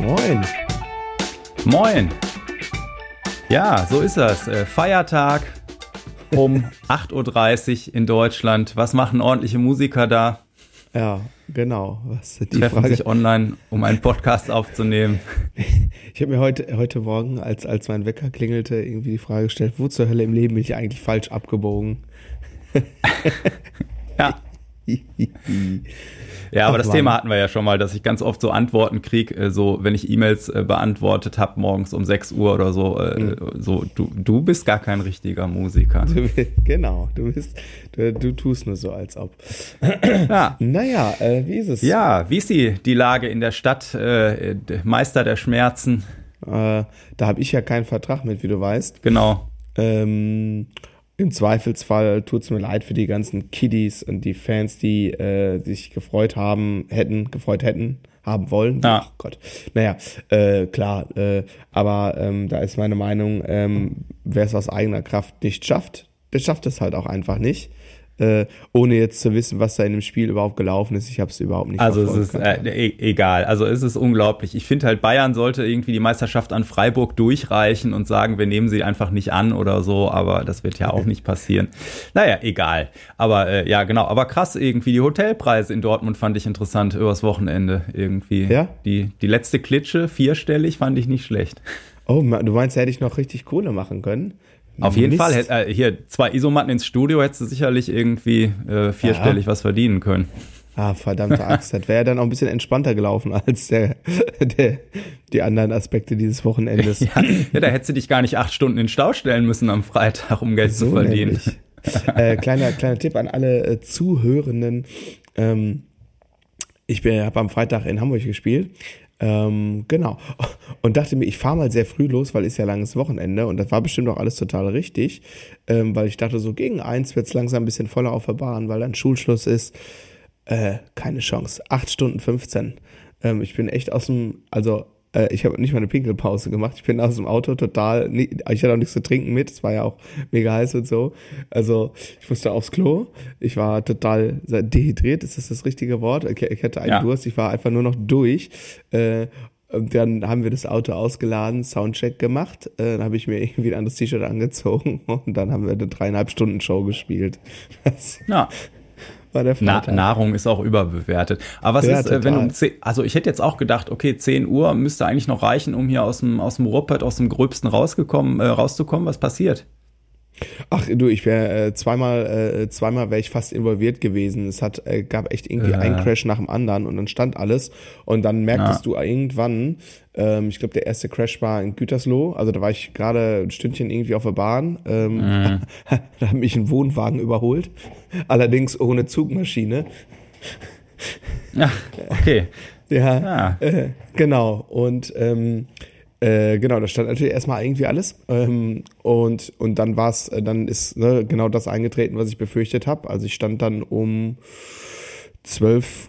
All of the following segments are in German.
Moin. Moin. Ja, so ist das. Äh, Feiertag um 8.30 Uhr in Deutschland. Was machen ordentliche Musiker da? Ja, genau. Was die Treffen Frage? sich online, um einen Podcast aufzunehmen. Ich habe mir heute, heute Morgen, als, als mein Wecker klingelte, irgendwie die Frage gestellt, wo zur Hölle im Leben bin ich eigentlich falsch abgebogen? ja. Ja, aber Ach, das Mann. Thema hatten wir ja schon mal, dass ich ganz oft so Antworten kriege, äh, so wenn ich E-Mails äh, beantwortet habe morgens um 6 Uhr oder so, äh, mhm. so du, du bist gar kein richtiger Musiker. Du, genau, du bist, du, du tust nur so, als ob. Ja. Naja, äh, wie ist es? Ja, wie ist die, die Lage in der Stadt, äh, Meister der Schmerzen? Äh, da habe ich ja keinen Vertrag mit, wie du weißt. Genau. Ähm, im Zweifelsfall tut es mir leid für die ganzen Kiddies und die Fans, die äh, sich gefreut haben, hätten, gefreut hätten, haben wollen. Ja. Ach Gott. Naja, äh, klar, äh, aber ähm, da ist meine Meinung, ähm, wer es aus eigener Kraft nicht schafft, der schafft es halt auch einfach nicht äh, ohne jetzt zu wissen, was da in dem Spiel überhaupt gelaufen ist. Ich habe es überhaupt nicht Also es ist äh, e egal. Also es ist unglaublich. Ich finde halt, Bayern sollte irgendwie die Meisterschaft an Freiburg durchreichen und sagen, wir nehmen sie einfach nicht an oder so, aber das wird ja auch nicht passieren. Naja, egal. Aber äh, ja, genau. Aber krass irgendwie, die Hotelpreise in Dortmund fand ich interessant übers Wochenende irgendwie. Ja? Die, die letzte Klitsche, vierstellig, fand ich nicht schlecht. Oh, du meinst, hätte ich noch richtig Kohle machen können? Auf jeden Mist. Fall. Äh, hier, zwei Isomatten ins Studio hättest du sicherlich irgendwie äh, vierstellig ja. was verdienen können. Ah, verdammte Axt. Das wäre ja dann auch ein bisschen entspannter gelaufen als der, der, die anderen Aspekte dieses Wochenendes. Ja, ja, da hättest du dich gar nicht acht Stunden in Stau stellen müssen am Freitag, um Geld so zu verdienen. äh, kleiner, kleiner Tipp an alle äh, Zuhörenden. Ähm, ich habe am Freitag in Hamburg gespielt ähm, genau. Und dachte mir, ich fahre mal sehr früh los, weil ist ja langes Wochenende und das war bestimmt auch alles total richtig, ähm, weil ich dachte, so gegen eins wird es langsam ein bisschen voller auf der Bahn, weil dann Schulschluss ist. Äh, keine Chance. Acht Stunden 15. Ähm, ich bin echt aus dem, also äh, ich habe nicht mal eine Pinkelpause gemacht. Ich bin aus dem Auto total, ich hatte auch nichts zu trinken mit, es war ja auch mega heiß und so. Also ich musste aufs Klo. Ich war total dehydriert, ist das das richtige Wort? Ich, ich hatte einen ja. Durst, ich war einfach nur noch durch. Äh, und dann haben wir das Auto ausgeladen, Soundcheck gemacht. Äh, dann habe ich mir irgendwie ein anderes T-Shirt angezogen und dann haben wir eine dreieinhalb Stunden Show gespielt. Das, ja war der Na, Nahrung ist auch überbewertet. Aber was ja, ist, total. wenn um 10, also ich hätte jetzt auch gedacht, okay, 10 Uhr müsste eigentlich noch reichen, um hier aus dem, aus dem Ruppert, aus dem Gröbsten rausgekommen, äh, rauszukommen. Was passiert? Ach du, ich wäre äh, zweimal, äh, zweimal wäre ich fast involviert gewesen. Es hat äh, gab echt irgendwie ja. einen Crash nach dem anderen und dann stand alles und dann merktest ja. du irgendwann, ähm, ich glaube der erste Crash war in Gütersloh, also da war ich gerade ein Stündchen irgendwie auf der Bahn, ähm, mhm. da hat mich ein Wohnwagen überholt, allerdings ohne Zugmaschine. Ja, okay. ja, ja. Äh, genau und ähm, äh, genau, da stand natürlich erstmal irgendwie alles. Ähm, und, und dann war es, äh, dann ist ne, genau das eingetreten, was ich befürchtet habe. Also ich stand dann um 12.30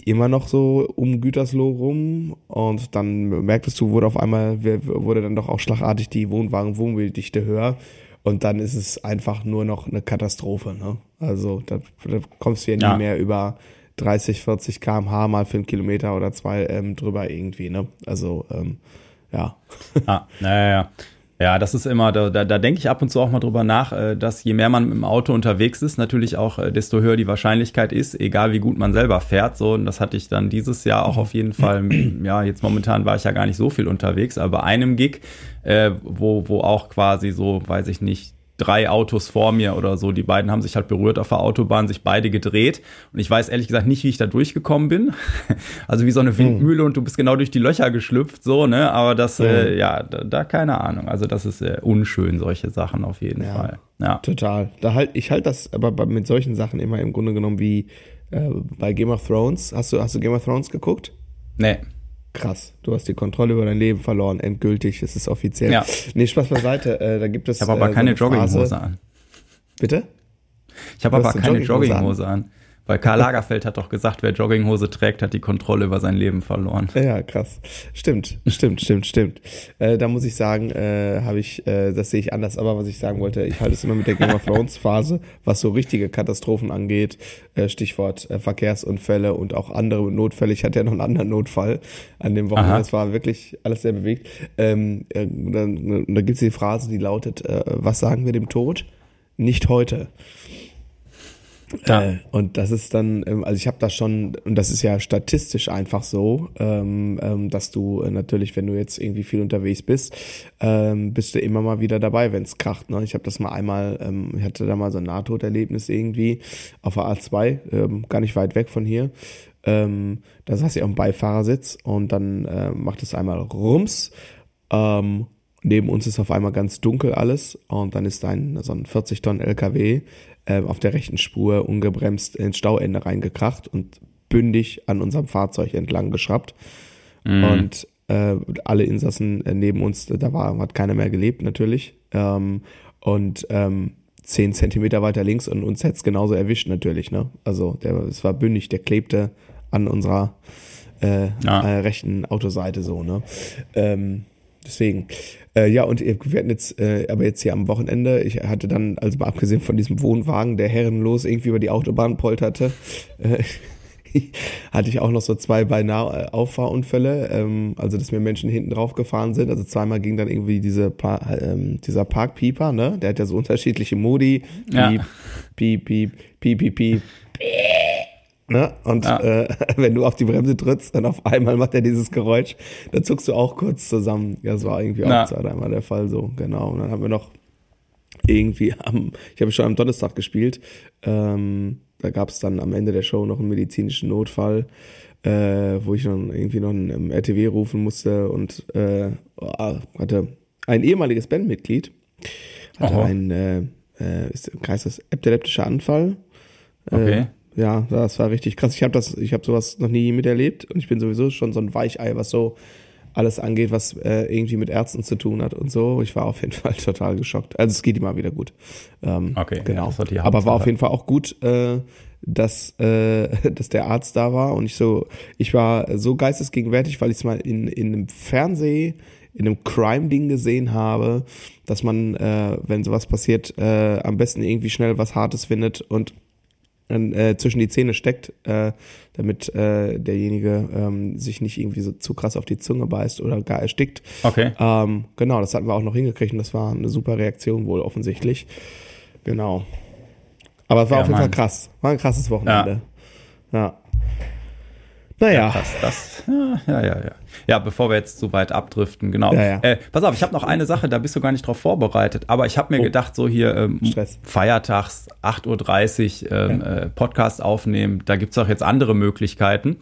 Uhr immer noch so um Gütersloh rum und dann merktest du, wurde auf einmal, wurde dann doch auch schlagartig die Wohnwagen-Wohnbilddichte höher und dann ist es einfach nur noch eine Katastrophe. Ne? Also da, da kommst du ja nie ja. mehr über 30, 40 kmh mal für einen Kilometer oder zwei ähm, drüber irgendwie. Ne? Also ähm, ja. Ah, naja, ja, das ist immer, da, da, da denke ich ab und zu auch mal drüber nach, äh, dass je mehr man im Auto unterwegs ist, natürlich auch, äh, desto höher die Wahrscheinlichkeit ist, egal wie gut man selber fährt. So, und das hatte ich dann dieses Jahr auch auf jeden Fall. Ja, jetzt momentan war ich ja gar nicht so viel unterwegs, aber bei einem Gig, äh, wo, wo auch quasi so, weiß ich nicht, drei Autos vor mir oder so. Die beiden haben sich halt berührt auf der Autobahn, sich beide gedreht. Und ich weiß ehrlich gesagt nicht, wie ich da durchgekommen bin. Also wie so eine Windmühle mhm. und du bist genau durch die Löcher geschlüpft, so, ne? Aber das, mhm. äh, ja, da, da, keine Ahnung. Also das ist äh, unschön, solche Sachen auf jeden ja, Fall. Ja. Total. Da halt, ich halte das aber mit solchen Sachen immer im Grunde genommen wie äh, bei Game of Thrones. Hast du, hast du Game of Thrones geguckt? Nee krass, du hast die Kontrolle über dein Leben verloren, endgültig, es ist offiziell. Ja. Nee, Spaß beiseite, äh, da gibt es. Ich habe aber äh, keine so Jogginghose an. Bitte? Ich habe aber keine Jogginghose an. Weil Karl Lagerfeld hat doch gesagt, wer Jogginghose trägt, hat die Kontrolle über sein Leben verloren. Ja, krass. Stimmt, stimmt, stimmt, stimmt. Äh, da muss ich sagen, äh, habe ich, äh, das sehe ich anders. Aber was ich sagen wollte, ich halte es immer mit der Game of Thrones Phase, was so richtige Katastrophen angeht. Äh, Stichwort äh, Verkehrsunfälle und auch andere Notfälle. Ich hatte ja noch einen anderen Notfall an dem Wochenende. Es war wirklich alles sehr bewegt. Ähm, äh, da gibt es die Phrase, die lautet, äh, was sagen wir dem Tod? Nicht heute. Ja. Äh, und das ist dann, ähm, also ich habe da schon, und das ist ja statistisch einfach so, ähm, ähm, dass du äh, natürlich, wenn du jetzt irgendwie viel unterwegs bist, ähm, bist du immer mal wieder dabei, wenn es kracht. Ne? Ich habe das mal einmal, ähm, ich hatte da mal so ein Nahtoderlebnis irgendwie auf der A2, ähm, gar nicht weit weg von hier. Da saß ich auf dem Beifahrersitz und dann äh, macht es einmal Rums. Ähm, neben uns ist auf einmal ganz dunkel alles und dann ist ein so ein 40 Tonnen LKW äh, auf der rechten Spur ungebremst ins Stauende reingekracht und bündig an unserem Fahrzeug entlang geschraubt. Mhm. Und äh, alle Insassen äh, neben uns, da war, hat keiner mehr gelebt natürlich. Ähm, und ähm, zehn Zentimeter weiter links und uns hätte es genauso erwischt natürlich. Ne? Also der, es war bündig, der klebte an unserer äh, ja. äh, rechten Autoseite so. Ne? Ähm, deswegen. Äh, ja, und wir hatten jetzt, äh, aber jetzt hier am Wochenende, ich hatte dann, also mal abgesehen von diesem Wohnwagen, der herrenlos irgendwie über die Autobahn polterte, äh, hatte ich auch noch so zwei beinahe Auffahrunfälle, ähm, also dass mir Menschen hinten drauf gefahren sind. Also zweimal ging dann irgendwie diese pa ähm, dieser Parkpieper, ne? Der hat ja so unterschiedliche Modi. Piep, ja. piep, piep, piep, piep, piep. Ne? Und ja. äh, wenn du auf die Bremse trittst, dann auf einmal macht er dieses Geräusch, dann zuckst du auch kurz zusammen. Ja, das war irgendwie auch ja. zweimal der Fall so, genau. Und dann haben wir noch irgendwie am, ich habe schon am Donnerstag gespielt, ähm, da gab es dann am Ende der Show noch einen medizinischen Notfall, äh, wo ich dann irgendwie noch einen RTW rufen musste und äh, hatte ein ehemaliges Bandmitglied, hatte Aha. einen äh, äh, ist, heißt das epileptischer Anfall. Äh, okay ja, das war richtig krass. Ich habe das, ich habe sowas noch nie miterlebt und ich bin sowieso schon so ein Weichei, was so alles angeht, was äh, irgendwie mit Ärzten zu tun hat und so. Ich war auf jeden Fall total geschockt. Also es geht immer wieder gut. Ähm, okay, genau. Ja, Aber war auf jeden Fall auch gut, äh, dass, äh, dass der Arzt da war und ich so, ich war so geistesgegenwärtig, weil ich es mal in, in einem Fernseh, in einem Crime-Ding gesehen habe, dass man, äh, wenn sowas passiert, äh, am besten irgendwie schnell was Hartes findet und äh, zwischen die Zähne steckt, äh, damit äh, derjenige ähm, sich nicht irgendwie so zu krass auf die Zunge beißt oder gar erstickt. Okay. Ähm, genau, das hatten wir auch noch hingekriegt und das war eine super Reaktion wohl offensichtlich. Genau. Aber es war ja, auf jeden Fall krass. War ein krasses Wochenende. Ja. ja. Naja. Ja, krass, das, ja, ja, ja, ja. Ja, bevor wir jetzt zu weit abdriften, genau. Ja, ja. Äh, pass auf, ich habe noch eine Sache, da bist du gar nicht drauf vorbereitet, aber ich habe mir oh. gedacht, so hier ähm, Feiertags 8.30 Uhr ähm, ja. äh, Podcast aufnehmen, da gibt's auch jetzt andere Möglichkeiten.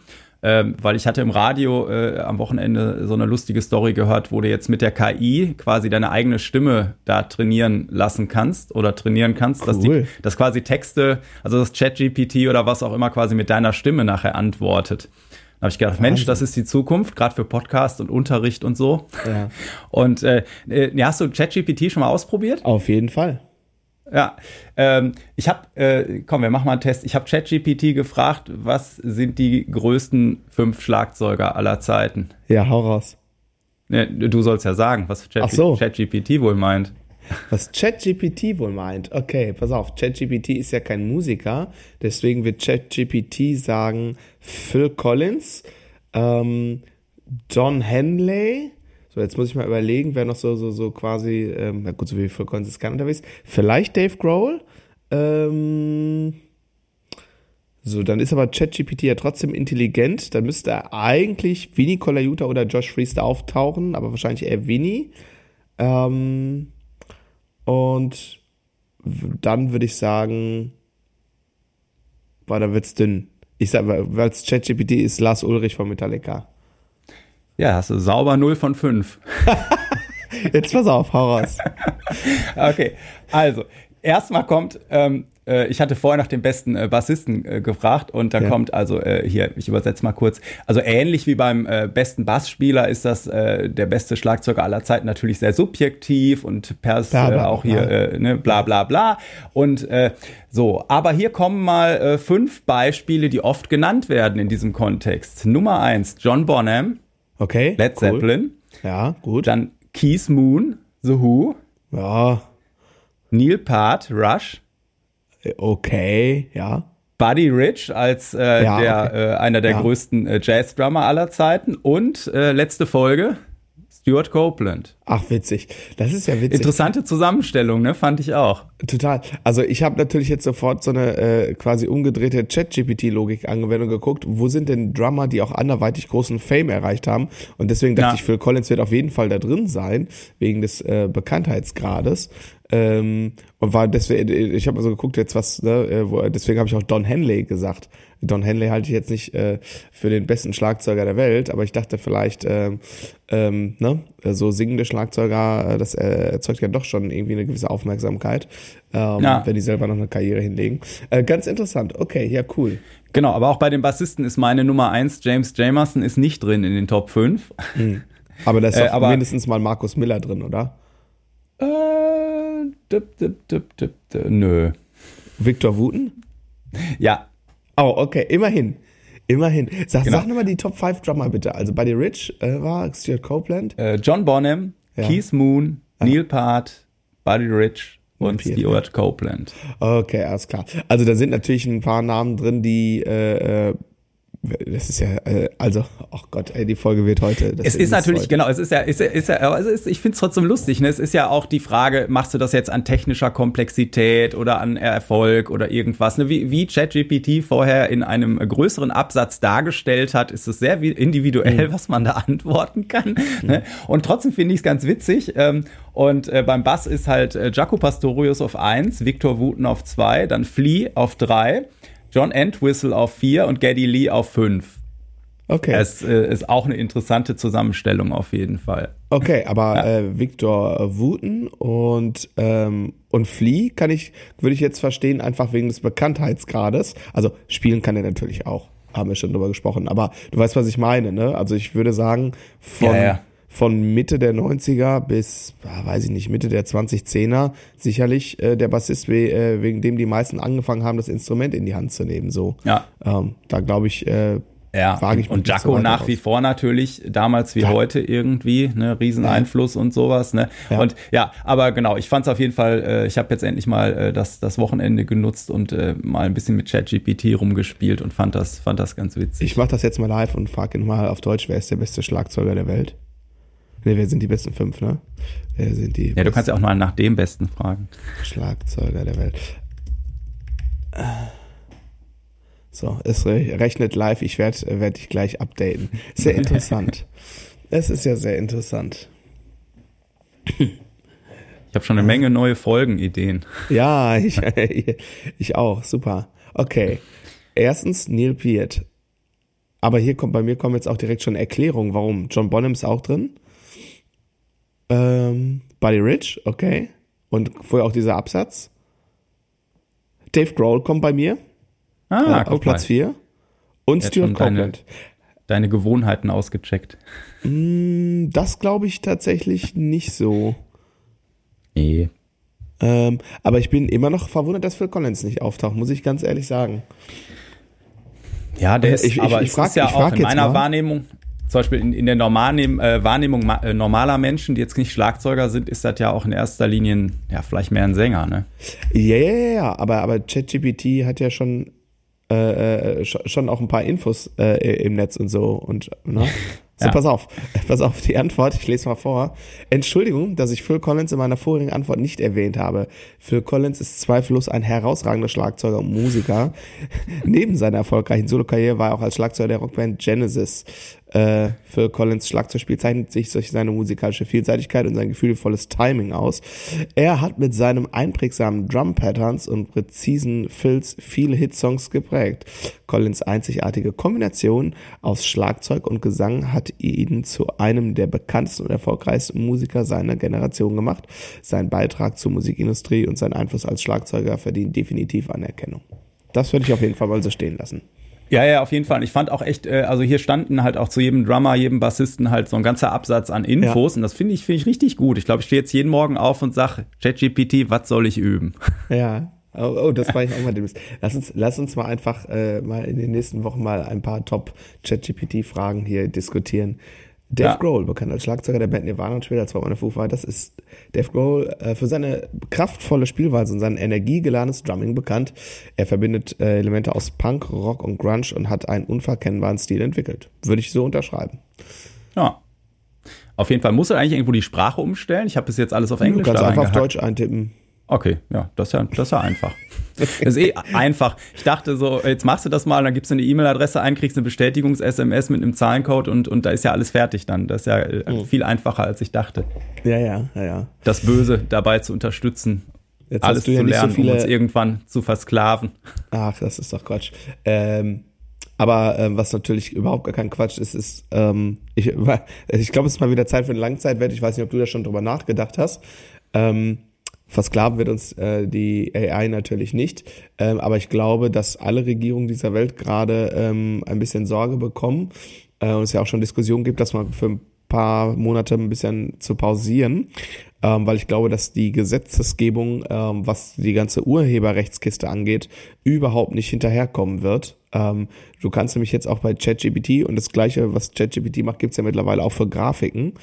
Ähm, weil ich hatte im Radio äh, am Wochenende so eine lustige Story gehört, wo du jetzt mit der KI quasi deine eigene Stimme da trainieren lassen kannst oder trainieren kannst, cool. dass, die, dass quasi Texte, also das ChatGPT oder was auch immer quasi mit deiner Stimme nachher antwortet. Da habe ich gedacht, Wahnsinn. Mensch, das ist die Zukunft, gerade für Podcast und Unterricht und so. Ja. Und äh, äh, hast du ChatGPT schon mal ausprobiert? Auf jeden Fall. Ja, ähm, ich habe, äh, komm, wir machen mal einen Test. Ich habe ChatGPT gefragt, was sind die größten fünf Schlagzeuger aller Zeiten? Ja, hau raus. Ja, du sollst ja sagen, was ChatGPT so. Chat wohl meint. Was ChatGPT wohl meint. Okay, pass auf. ChatGPT ist ja kein Musiker, deswegen wird ChatGPT sagen Phil Collins, ähm, Don Henley. So, jetzt muss ich mal überlegen, wer noch so, so, so quasi, ähm, na gut, so wie Phil Collins ist kein unterwegs. Vielleicht Dave Grohl. Ähm, so, dann ist aber ChatGPT ja trotzdem intelligent. Dann müsste eigentlich Vinny Colaiuta oder Josh Freeze auftauchen, aber wahrscheinlich eher Vinny. Ähm, und dann würde ich sagen, boah, da wird's dünn. Ich sag, weil es ChatGPT ist, Lars Ulrich von Metallica. Ja, hast du sauber 0 von 5. Jetzt pass auf, hau raus. okay, also, erstmal kommt ähm, äh, ich hatte vorher nach dem besten äh, Bassisten äh, gefragt und da ja. kommt also äh, hier, ich übersetze mal kurz, also ähnlich wie beim äh, besten Bassspieler ist das äh, der beste Schlagzeuger aller Zeiten natürlich sehr subjektiv und pers bla, bla, auch hier äh, ne, bla bla bla und so, aber hier kommen mal fünf Beispiele, die oft genannt werden in diesem Kontext. Nummer eins, John Bonham. Okay. Led cool. Zeppelin. Ja, gut. Dann Keith Moon, The Who. Ja. Neil Peart, Rush. Okay, ja. Buddy Rich als äh, ja, der, okay. äh, einer der ja. größten äh, Jazz-Drummer aller Zeiten. Und äh, letzte Folge, Stuart Copeland. Ach, witzig. Das ist ja witzig. Interessante Zusammenstellung, ne? Fand ich auch. Total. Also ich habe natürlich jetzt sofort so eine äh, quasi umgedrehte Chat-GPT-Logik angewendet und geguckt, wo sind denn Drummer, die auch anderweitig großen Fame erreicht haben. Und deswegen dachte ja. ich, Phil Collins wird auf jeden Fall da drin sein, wegen des äh, Bekanntheitsgrades. Ähm, und war deswegen, ich habe mal so geguckt jetzt was, ne, äh, wo, deswegen habe ich auch Don Henley gesagt. Don Henley halte ich jetzt nicht äh, für den besten Schlagzeuger der Welt, aber ich dachte vielleicht, ähm, ähm, ne, so singende Schlagzeuger, äh, das äh, erzeugt ja doch schon irgendwie eine gewisse Aufmerksamkeit, ähm, ja. wenn die selber noch eine Karriere hinlegen. Äh, ganz interessant. Okay, ja, cool. Genau, aber auch bei den Bassisten ist meine Nummer eins James Jamerson, ist nicht drin in den Top 5. Mhm. Aber da ist äh, aber, mindestens mal Markus Miller drin, oder? Äh, dip, dip, dip, dip, dip, nö. Victor Wooten? Ja, Oh, okay, immerhin. Immerhin. Sag, genau. sag nochmal die Top 5 Drummer bitte. Also Buddy Rich äh, war Stuart Copeland. Äh, John Bonham, ja. Keith Moon, ah. Neil Peart, Buddy Rich und Stuart ja. Copeland. Okay, alles klar. Also da sind natürlich ein paar Namen drin, die äh, äh das ist ja, äh, also, ach Gott, ey, die Folge wird heute. es ist natürlich, heute. genau, es ist ja, ist ist ja also ist, ich finde es trotzdem lustig. Ne? Es ist ja auch die Frage, machst du das jetzt an technischer Komplexität oder an Erfolg oder irgendwas? Ne? Wie, wie ChatGPT vorher in einem größeren Absatz dargestellt hat, ist es sehr individuell, mhm. was man da antworten kann. Mhm. Ne? Und trotzdem finde ich es ganz witzig. Ähm, und äh, beim Bass ist halt äh, Jaco Pastorius auf eins, Victor Wooten auf zwei, dann Flea auf drei. John Entwistle auf 4 und Geddy Lee auf 5. Okay. Es äh, ist auch eine interessante Zusammenstellung auf jeden Fall. Okay, aber ja. äh, Victor Wooten und ähm, und Flea kann ich würde ich jetzt verstehen einfach wegen des Bekanntheitsgrades. Also spielen kann er natürlich auch, haben wir schon drüber gesprochen. Aber du weißt, was ich meine, ne? Also ich würde sagen von ja, ja von Mitte der 90er bis, weiß ich nicht, Mitte der 2010er sicherlich äh, der Bassist, äh, wegen dem die meisten angefangen haben, das Instrument in die Hand zu nehmen. So, ja. Ähm, da glaube ich, äh, ja, wage ich und Jaco nach aus. wie vor natürlich, damals wie ja. heute irgendwie, ne, Rieseneinfluss ja. und sowas, ne? Ja. Und ja, aber genau, ich fand es auf jeden Fall, äh, ich habe jetzt endlich mal äh, das, das Wochenende genutzt und äh, mal ein bisschen mit ChatGPT rumgespielt und fand das, fand das ganz witzig. Ich mache das jetzt mal live und frage ihn mal auf Deutsch, wer ist der beste Schlagzeuger der Welt? Ne, wer sind die besten fünf, ne? Wer sind die? Ja, du kannst ja auch mal nach dem besten fragen. Schlagzeuger der Welt. So, es rechnet live. Ich werde werd dich gleich updaten. Sehr interessant. es ist ja sehr interessant. Ich habe schon eine Menge neue Folgenideen. Ja, ich, ich auch. Super. Okay. Erstens Neil Peart. Aber hier kommt bei mir kommen jetzt auch direkt schon Erklärungen, warum. John Bonham ist auch drin. Ähm, Buddy Rich, okay. Und vorher auch dieser Absatz. Dave Grohl kommt bei mir. Ah, äh, auf Platz 4. Und Stuart Copeland. Deine, deine, Gewohnheiten ausgecheckt. Mm, das glaube ich tatsächlich nicht so. Nee. Ähm, aber ich bin immer noch verwundert, dass Phil Collins nicht auftaucht, muss ich ganz ehrlich sagen. Ja, der ist, ich, aber ich, ich, ist ja auch in meiner mal. Wahrnehmung, zum Beispiel in, in der normalen äh, Wahrnehmung äh, normaler Menschen, die jetzt nicht Schlagzeuger sind, ist das ja auch in erster Linie ja vielleicht mehr ein Sänger, ne? Ja, ja, ja, aber, aber ChatGPT hat ja schon äh, äh schon auch ein paar Infos äh, im Netz und so und ne? So, ja. pass auf, pass auf die Antwort, ich lese mal vor. Entschuldigung, dass ich Phil Collins in meiner vorigen Antwort nicht erwähnt habe. Phil Collins ist zweifellos ein herausragender Schlagzeuger und Musiker. Neben seiner erfolgreichen Solokarriere war er auch als Schlagzeuger der Rockband Genesis Äh, für Collins Schlagzeugspiel zeichnet sich durch seine musikalische Vielseitigkeit und sein gefühlvolles Timing aus. Er hat mit seinem einprägsamen Drum-Patterns und präzisen Fills viele Hitsongs geprägt. Collins einzigartige Kombination aus Schlagzeug und Gesang hat ihn zu einem der bekanntesten und erfolgreichsten Musiker seiner Generation gemacht. Sein Beitrag zur Musikindustrie und sein Einfluss als Schlagzeuger verdient definitiv Anerkennung. Das würde ich auf jeden Fall mal so stehen lassen. Ja, ja, auf jeden Fall. Ich fand auch echt, äh, also hier standen halt auch zu jedem Drummer, jedem Bassisten halt so ein ganzer Absatz an Infos ja. und das finde ich, finde ich richtig gut. Ich glaube, ich stehe jetzt jeden Morgen auf und sage, ChatGPT, was soll ich üben? Ja. Oh, oh das war ich auch mal demnächst. Lass uns, lass uns mal einfach äh, mal in den nächsten Wochen mal ein paar Top ChatGPT-Fragen hier diskutieren. Dave ja. Grohl, bekannt als Schlagzeuger der Band Nirvana und später der Foo Fighters, ist Dave Grohl äh, für seine kraftvolle Spielweise und sein energiegeladenes Drumming bekannt. Er verbindet äh, Elemente aus Punk, Rock und Grunge und hat einen unverkennbaren Stil entwickelt. Würde ich so unterschreiben. Ja. Auf jeden Fall muss er eigentlich irgendwo die Sprache umstellen. Ich habe bis jetzt alles auf Englisch. Du kannst einfach auf Deutsch eintippen. Okay, ja, das ist ja, das ist ja einfach. Das ist eh einfach. Ich dachte so, jetzt machst du das mal, dann gibst du eine E-Mail-Adresse ein, kriegst eine Bestätigungs-SMS mit einem Zahlencode und, und da ist ja alles fertig dann. Das ist ja mhm. viel einfacher, als ich dachte. Ja, ja, ja, ja. Das Böse dabei zu unterstützen, jetzt alles zu ja lernen, so viele... um uns irgendwann zu versklaven. Ach, das ist doch Quatsch. Ähm, aber ähm, was natürlich überhaupt gar kein Quatsch ist, ist, ähm, ich, ich glaube, es ist mal wieder Zeit für einen Langzeitwert. Ich weiß nicht, ob du da schon drüber nachgedacht hast. Ähm, Versklaven wird uns äh, die AI natürlich nicht. Ähm, aber ich glaube, dass alle Regierungen dieser Welt gerade ähm, ein bisschen Sorge bekommen äh, und es ja auch schon Diskussionen gibt, dass man für ein paar Monate ein bisschen zu pausieren, ähm, weil ich glaube, dass die Gesetzesgebung, ähm, was die ganze Urheberrechtskiste angeht, überhaupt nicht hinterherkommen wird. Ähm, du kannst nämlich jetzt auch bei ChatGPT und das gleiche, was ChatGPT macht, gibt's ja mittlerweile auch für Grafiken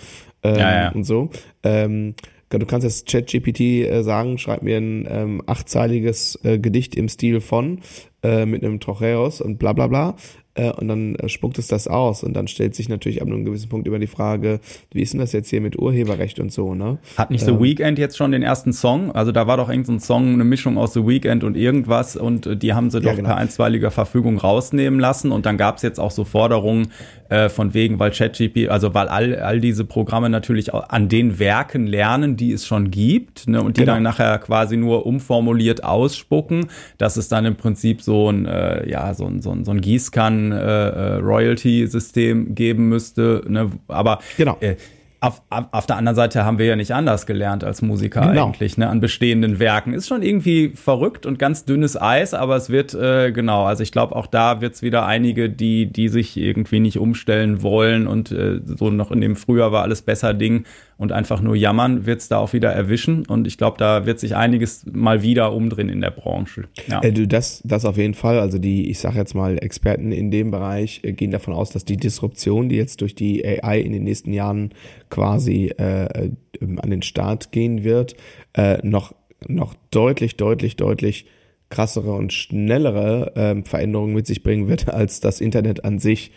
ähm, ja, ja. und so. Ähm, Du kannst jetzt ChatGPT äh, sagen, schreib mir ein ähm, achtzeiliges äh, Gedicht im Stil von äh, mit einem Trocheus und bla bla bla äh, und dann äh, spuckt es das aus und dann stellt sich natürlich ab einem gewissen Punkt über die Frage, wie ist denn das jetzt hier mit Urheberrecht und so, ne? Hat nicht The ähm, Weeknd jetzt schon den ersten Song? Also da war doch irgendein so Song, eine Mischung aus The Weeknd und irgendwas und äh, die haben sie ja, doch genau. per einstweiliger Verfügung rausnehmen lassen und dann gab es jetzt auch so Forderungen äh, von wegen, weil ChatGPT, also weil all, all diese Programme natürlich an den Werken lernen, die es schon gibt ne, und die genau. dann nachher quasi nur umformuliert ausspucken, dass es dann im Prinzip so ein, äh, ja, so ein, so ein, so ein Gießkannen äh, äh, Royalty-System geben müsste. Ne? Aber genau. Äh, auf, auf, der anderen Seite haben wir ja nicht anders gelernt als Musiker genau. eigentlich, ne, an bestehenden Werken. Ist schon irgendwie verrückt und ganz dünnes Eis, aber es wird, äh, genau, also ich glaube, auch da wird es wieder einige, die, die sich irgendwie nicht umstellen wollen und äh, so noch in dem Frühjahr war alles besser Ding und einfach nur jammern, wird es da auch wieder erwischen. Und ich glaube, da wird sich einiges mal wieder umdrehen in der Branche. Ja. Äh, du, das, das auf jeden Fall. Also die, ich sage jetzt mal, Experten in dem Bereich äh, gehen davon aus, dass die Disruption, die jetzt durch die AI in den nächsten Jahren quasi äh, äh, an den Start gehen wird, äh, noch, noch deutlich, deutlich, deutlich krassere und schnellere äh, Veränderungen mit sich bringen wird als das Internet an sich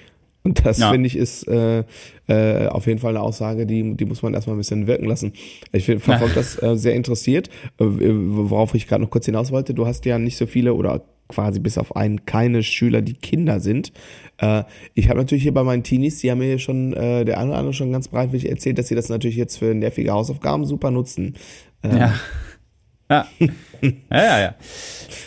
und das ja. finde ich ist äh, äh, auf jeden Fall eine Aussage, die, die muss man erstmal ein bisschen wirken lassen. Ich verfolge das äh, sehr interessiert, äh, worauf ich gerade noch kurz hinaus wollte. Du hast ja nicht so viele oder quasi bis auf einen keine Schüler, die Kinder sind. Äh, ich habe natürlich hier bei meinen Teenies, die haben mir schon äh, der eine oder andere schon ganz breitwillig erzählt, dass sie das natürlich jetzt für nervige Hausaufgaben super nutzen. Äh, ja. Ja. ja, ja, ja.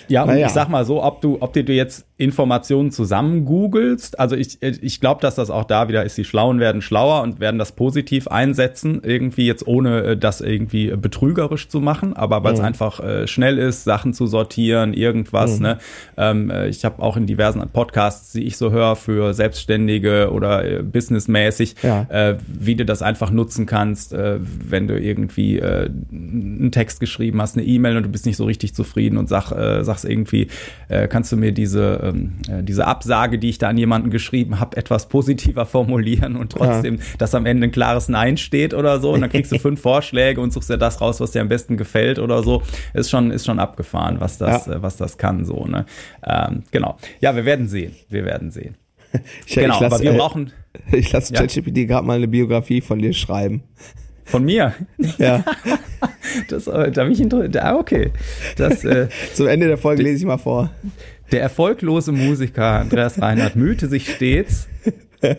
Ja, und ja. ich sag mal so, ob du, ob du dir jetzt Informationen zusammen googelst, also ich, ich glaube, dass das auch da wieder ist, die Schlauen werden schlauer und werden das positiv einsetzen, irgendwie jetzt ohne äh, das irgendwie betrügerisch zu machen, aber weil es mhm. einfach äh, schnell ist, Sachen zu sortieren, irgendwas, mhm. ne? Ähm, äh, ich habe auch in diversen Podcasts, die ich so höre, für Selbstständige oder äh, businessmäßig, ja. äh, wie du das einfach nutzen kannst, äh, wenn du irgendwie äh, einen Text geschrieben hast, eine E-Mail und du bist nicht so richtig zufrieden und sag, äh, sagst irgendwie, äh, kannst du mir diese, äh, diese Absage, die ich da an jemanden geschrieben habe, etwas positiver formulieren und trotzdem, ja. dass am Ende ein klares Nein steht oder so. Und dann kriegst du fünf Vorschläge und suchst dir das raus, was dir am besten gefällt oder so. Ist schon, ist schon abgefahren, was das, ja. äh, was das kann, so, ne? Ähm, genau. Ja, wir werden sehen. Wir werden sehen. Ich, genau, ich lass, aber wir äh, brauchen. Ich lasse ChatGPT ja. gerade mal eine Biografie von dir schreiben. Von mir? Ja. Das, äh, da mich interessiert. Ah, okay. Das, äh, Zum Ende der Folge lese ich mal vor. Der erfolglose Musiker Andreas Reinhardt mühte sich stets.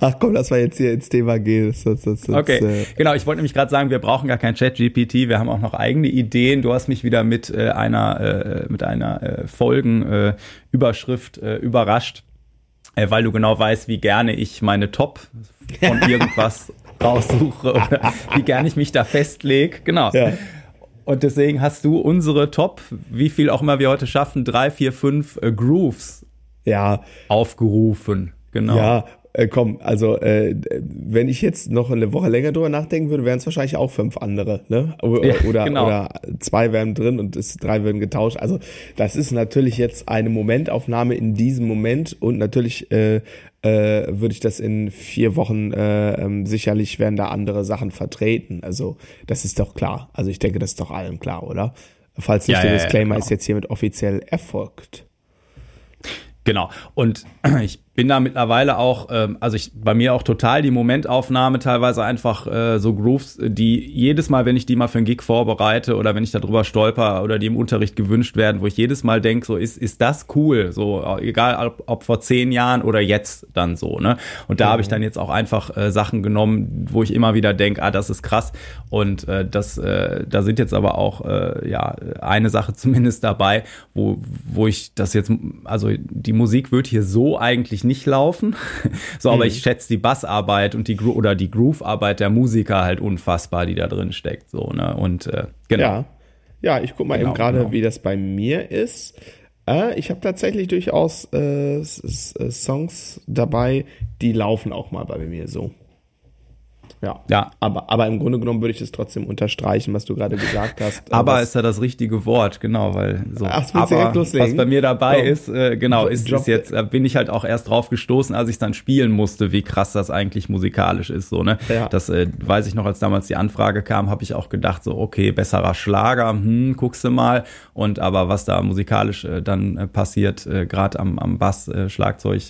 Ach komm, lass mal jetzt hier ins Thema gehen. Das, das, das, okay, äh genau. Ich wollte nämlich gerade sagen, wir brauchen gar kein Chat-GPT. Wir haben auch noch eigene Ideen. Du hast mich wieder mit äh, einer, äh, mit einer äh, Folgenüberschrift äh, überrascht, äh, weil du genau weißt, wie gerne ich meine Top von irgendwas raussuche oder wie gerne ich mich da festlege. Genau. Ja. Und deswegen hast du unsere Top, wie viel auch immer wir heute schaffen, drei, vier, fünf äh, Grooves ja. aufgerufen. Genau. Ja, äh, komm, also äh, wenn ich jetzt noch eine Woche länger drüber nachdenken würde, wären es wahrscheinlich auch fünf andere, ne? Oder, ja, oder, genau. oder zwei wären drin und es, drei würden getauscht. Also das ist natürlich jetzt eine Momentaufnahme in diesem Moment und natürlich äh, äh, würde ich das in vier Wochen äh, ähm, sicherlich werden da andere Sachen vertreten. Also das ist doch klar. Also ich denke, das ist doch allen klar, oder? Falls nicht, ja, der Disclaimer ja, genau. ist jetzt hiermit offiziell erfolgt. Genau. Und ich bin da mittlerweile auch, ähm, also ich bei mir auch total die Momentaufnahme, teilweise einfach äh, so Grooves, die jedes Mal, wenn ich die mal für einen Gig vorbereite oder wenn ich darüber stolper oder die im Unterricht gewünscht werden, wo ich jedes Mal denke, so ist, ist das cool, so egal ob, ob vor zehn Jahren oder jetzt dann so, ne? Und da mhm. habe ich dann jetzt auch einfach äh, Sachen genommen, wo ich immer wieder denke, ah, das ist krass. Und äh, das, äh, da sind jetzt aber auch äh, ja eine Sache zumindest dabei, wo, wo ich das jetzt, also die Musik wird hier so eigentlich nicht nicht laufen. so, aber mhm. ich schätze die Bassarbeit und die Gro oder die Groove-Arbeit der Musiker halt unfassbar, die da drin steckt. So, ne? Und äh, genau. Ja. ja, ich guck mal genau, eben gerade, genau. wie das bei mir ist. Äh, ich habe tatsächlich durchaus äh, Songs dabei, die laufen auch mal bei mir so. Ja. ja. Aber, aber im Grunde genommen würde ich es trotzdem unterstreichen, was du gerade gesagt hast. aber was, ist ja das richtige Wort, genau, weil so. Ach, aber was bei mir dabei oh. ist, äh, genau, ist, ist jetzt, äh, bin ich halt auch erst drauf gestoßen, als ich dann spielen musste, wie krass das eigentlich musikalisch ist, so, ne? Ja. Das äh, weiß ich noch, als damals die Anfrage kam, habe ich auch gedacht, so, okay, besserer Schlager, hm, guckst du mal. Und aber was da musikalisch äh, dann äh, passiert, äh, gerade am, am Bass, Schlagzeug,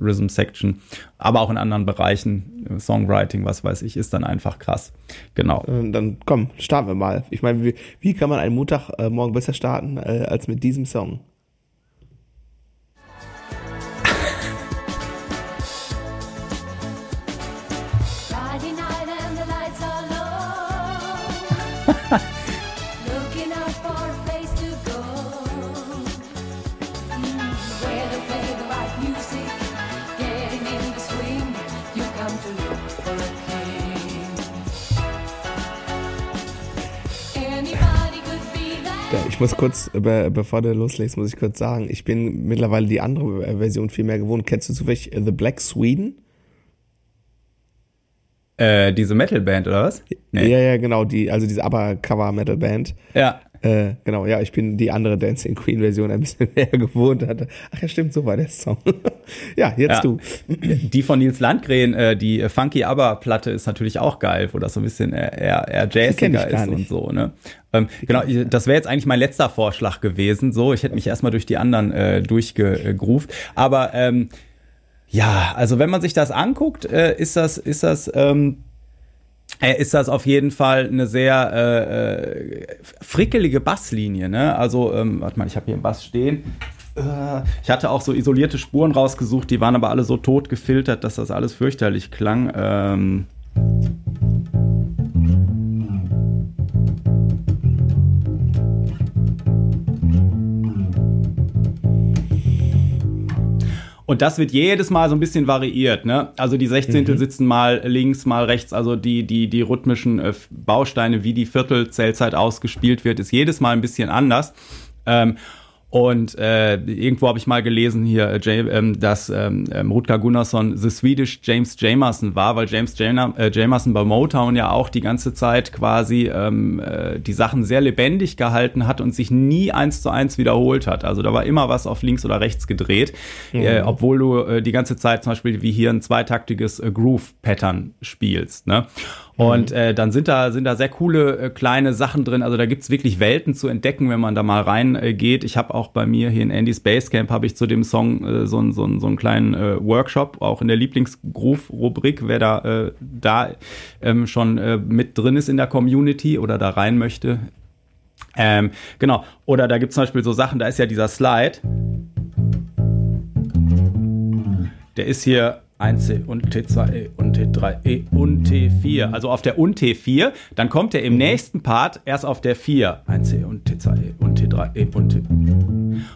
Rhythm Section, aber auch in anderen Bereichen, Songwriting, was weiß ich, ist dann einfach krass. Genau. Äh, dann komm, starten wir mal. Ich meine, wie, wie kann man einen Montagmorgen besser starten äh, als mit diesem Song? Ich muss kurz, be bevor du loslegst, muss ich kurz sagen, ich bin mittlerweile die andere Version viel mehr gewohnt. Kennst du zufällig The Black Sweden? Äh, diese Metal-Band, oder was? Nee. Ja, ja, genau, die, also diese Aber-Cover-Metal-Band. Ja. Äh, genau, ja, ich bin die andere Dancing Queen Version ein bisschen mehr gewohnt hatte. Ach ja, stimmt, so war der Song. ja, jetzt ja. du. Die von Nils Landgren, äh, die Funky Aber Platte ist natürlich auch geil, wo das so ein bisschen eher, eher jazziger ist und so, ne? Ähm, genau, das wäre jetzt eigentlich mein letzter Vorschlag gewesen. So, ich hätte mich erstmal durch die anderen äh, durchgegruft. Aber ähm, ja, also wenn man sich das anguckt, äh, ist das, ist das ähm, äh, ist das auf jeden Fall eine sehr äh, äh, frickelige Basslinie. Ne? Also, ähm, warte mal, ich habe hier einen Bass stehen. Äh, ich hatte auch so isolierte Spuren rausgesucht, die waren aber alle so tot gefiltert, dass das alles fürchterlich klang. Ähm Und das wird jedes Mal so ein bisschen variiert, ne? Also die Sechzehntel mhm. sitzen mal links, mal rechts. Also die, die, die rhythmischen äh, Bausteine, wie die Viertelzählzeit ausgespielt wird, ist jedes Mal ein bisschen anders. Ähm, und äh, irgendwo habe ich mal gelesen hier, äh, ähm, dass ähm, ähm, Rutger Gunnarsson The Swedish James Jamerson war, weil James Jam äh, Jamerson bei Motown ja auch die ganze Zeit quasi ähm, äh, die Sachen sehr lebendig gehalten hat und sich nie eins zu eins wiederholt hat. Also da war immer was auf links oder rechts gedreht, mhm. äh, obwohl du äh, die ganze Zeit zum Beispiel wie hier ein zweitaktiges äh, Groove-Pattern spielst. Ne? Und mhm. äh, dann sind da, sind da sehr coole äh, kleine Sachen drin. Also da gibt's wirklich Welten zu entdecken, wenn man da mal reingeht. Äh, ich habe auch bei mir hier in Andy's Basecamp habe ich zu dem Song äh, so, so, so einen kleinen äh, Workshop, auch in der Lieblingsgroove-Rubrik, wer da, äh, da ähm, schon äh, mit drin ist in der Community oder da rein möchte. Ähm, genau. Oder da gibt's zum Beispiel so Sachen, da ist ja dieser Slide. Der ist hier 1C und T2E und T3E und T4. Also auf der und T4, dann kommt er im nächsten Part erst auf der 4. 1C und T2E und T3E und T.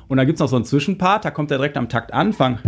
Und dann gibt es noch so einen Zwischenpart, da kommt er direkt am Taktanfang.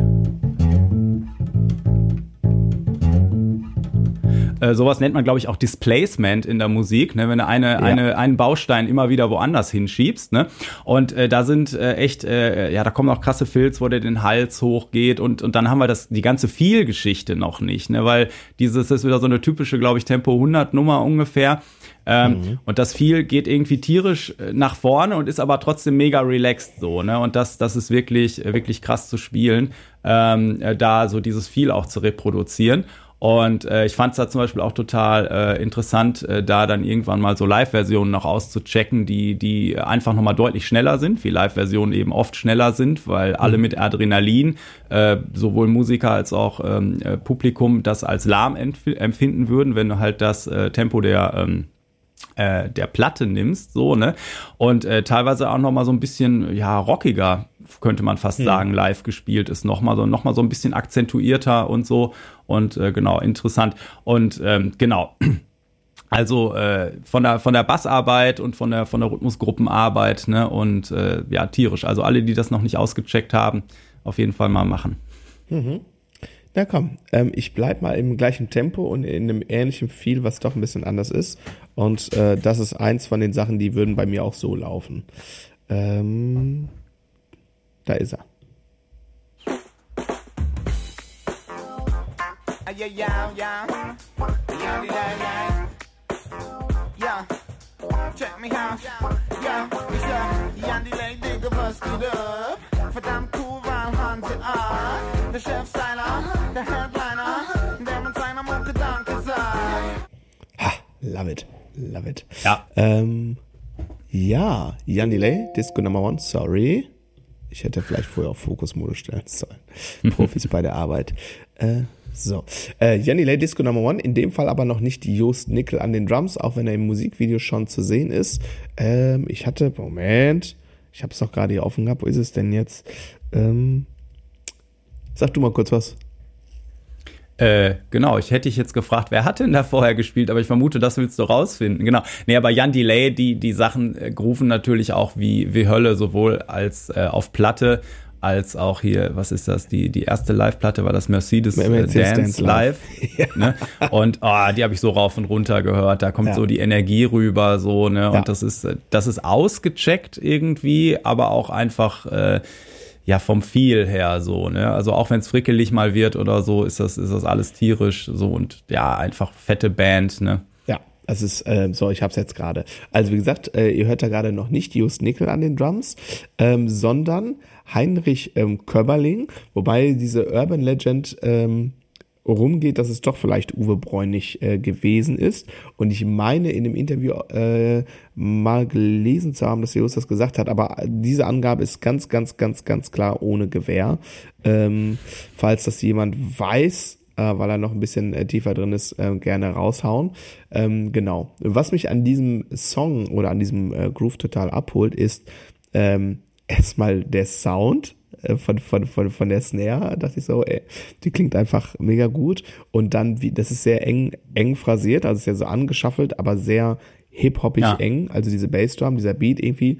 Äh, sowas nennt man, glaube ich, auch Displacement in der Musik, ne? wenn du eine, ja. eine, einen Baustein immer wieder woanders hinschiebst. Ne? Und äh, da sind äh, echt, äh, ja, da kommen auch krasse Filz, wo der den Hals hochgeht und, und dann haben wir das, die ganze Viel-Geschichte noch nicht, ne? weil dieses ist wieder so eine typische, glaube ich, Tempo 100 Nummer ungefähr. Ähm, mhm. Und das viel geht irgendwie tierisch äh, nach vorne und ist aber trotzdem mega relaxed so, ne? Und das, das ist wirklich, wirklich krass zu spielen, ähm, da so dieses viel auch zu reproduzieren. Und äh, ich fand es da zum Beispiel auch total äh, interessant, äh, da dann irgendwann mal so Live-Versionen noch auszuchecken, die, die einfach nochmal deutlich schneller sind, wie Live-Versionen eben oft schneller sind, weil mhm. alle mit Adrenalin, äh, sowohl Musiker als auch ähm, äh, Publikum, das als lahm empfinden würden, wenn du halt das äh, Tempo der ähm, äh, der Platte nimmst, so, ne? Und äh, teilweise auch nochmal so ein bisschen, ja, rockiger, könnte man fast hm. sagen, live gespielt ist, nochmal so, noch mal so ein bisschen akzentuierter und so. Und äh, genau, interessant. Und ähm, genau. Also äh, von der von der Bassarbeit und von der von der Rhythmusgruppenarbeit ne und äh, ja tierisch. Also alle, die das noch nicht ausgecheckt haben, auf jeden Fall mal machen. Mhm. Na komm, ähm, ich bleib mal im gleichen Tempo und in einem ähnlichen Feel, was doch ein bisschen anders ist. Und äh, das ist eins von den Sachen, die würden bei mir auch so laufen. Ähm, da ist er. Yeah, yeah, yeah. Yeah, yeah, yeah. Check me out. Yeah, ich sag, Jan, die Lady, du was geht ab. Verdammt cool, weil Hanse A. Der Chefstyler, der Headliner, der mit seiner Mucke Danke sagt. Ha, love it, love it. Ja. Ähm, ja, Jan Delay, Disco Number One, sorry. Ich hätte vielleicht vorher auf Fokusmodus stellen sollen. Profis bei der Arbeit. Äh, so. Äh, Jenny Lay Disco Number One, in dem Fall aber noch nicht Just Nickel an den Drums, auch wenn er im Musikvideo schon zu sehen ist. Ähm, ich hatte, Moment, ich habe es doch gerade hier offen gehabt, wo ist es denn jetzt? Ähm, sag du mal kurz was. Äh, genau, ich hätte dich jetzt gefragt, wer hat denn da vorher gespielt, aber ich vermute, das willst du rausfinden. Genau. Nee, aber Jan Delay, die, die Sachen äh, grufen natürlich auch wie, wie Hölle, sowohl als äh, auf Platte als auch hier, was ist das? Die, die erste Live-Platte war das Mercedes, Mercedes Dance, Dance, Live. ja. ne? Und oh, die habe ich so rauf und runter gehört. Da kommt ja. so die Energie rüber, so, ne? Und ja. das ist, das ist ausgecheckt irgendwie, aber auch einfach. Äh, ja vom Feel her so, ne? Also auch wenn es frickelig mal wird oder so, ist das ist das alles tierisch so und ja, einfach fette Band, ne? Ja, es ist äh, so, ich hab's jetzt gerade. Also wie gesagt, äh, ihr hört da gerade noch nicht Just Nickel an den Drums, ähm, sondern Heinrich ähm, Köberling, wobei diese Urban Legend ähm, rumgeht, dass es doch vielleicht Uwe Bräunig äh, gewesen ist. Und ich meine in dem Interview äh, mal gelesen zu haben, dass Jos das gesagt hat, aber diese Angabe ist ganz, ganz, ganz, ganz klar ohne Gewähr. Ähm, falls das jemand weiß, äh, weil er noch ein bisschen äh, tiefer drin ist, äh, gerne raushauen. Ähm, genau. Was mich an diesem Song oder an diesem äh, Groove total abholt, ist ähm, erstmal der Sound äh, von, von, von, von der Snare, dachte ich so, ey, die klingt einfach mega gut. Und dann, wie, das ist sehr eng, eng phrasiert, also ist ja so angeschaffelt, aber sehr hip-hoppig ja. eng. Also diese Bassdrum, dieser Beat irgendwie.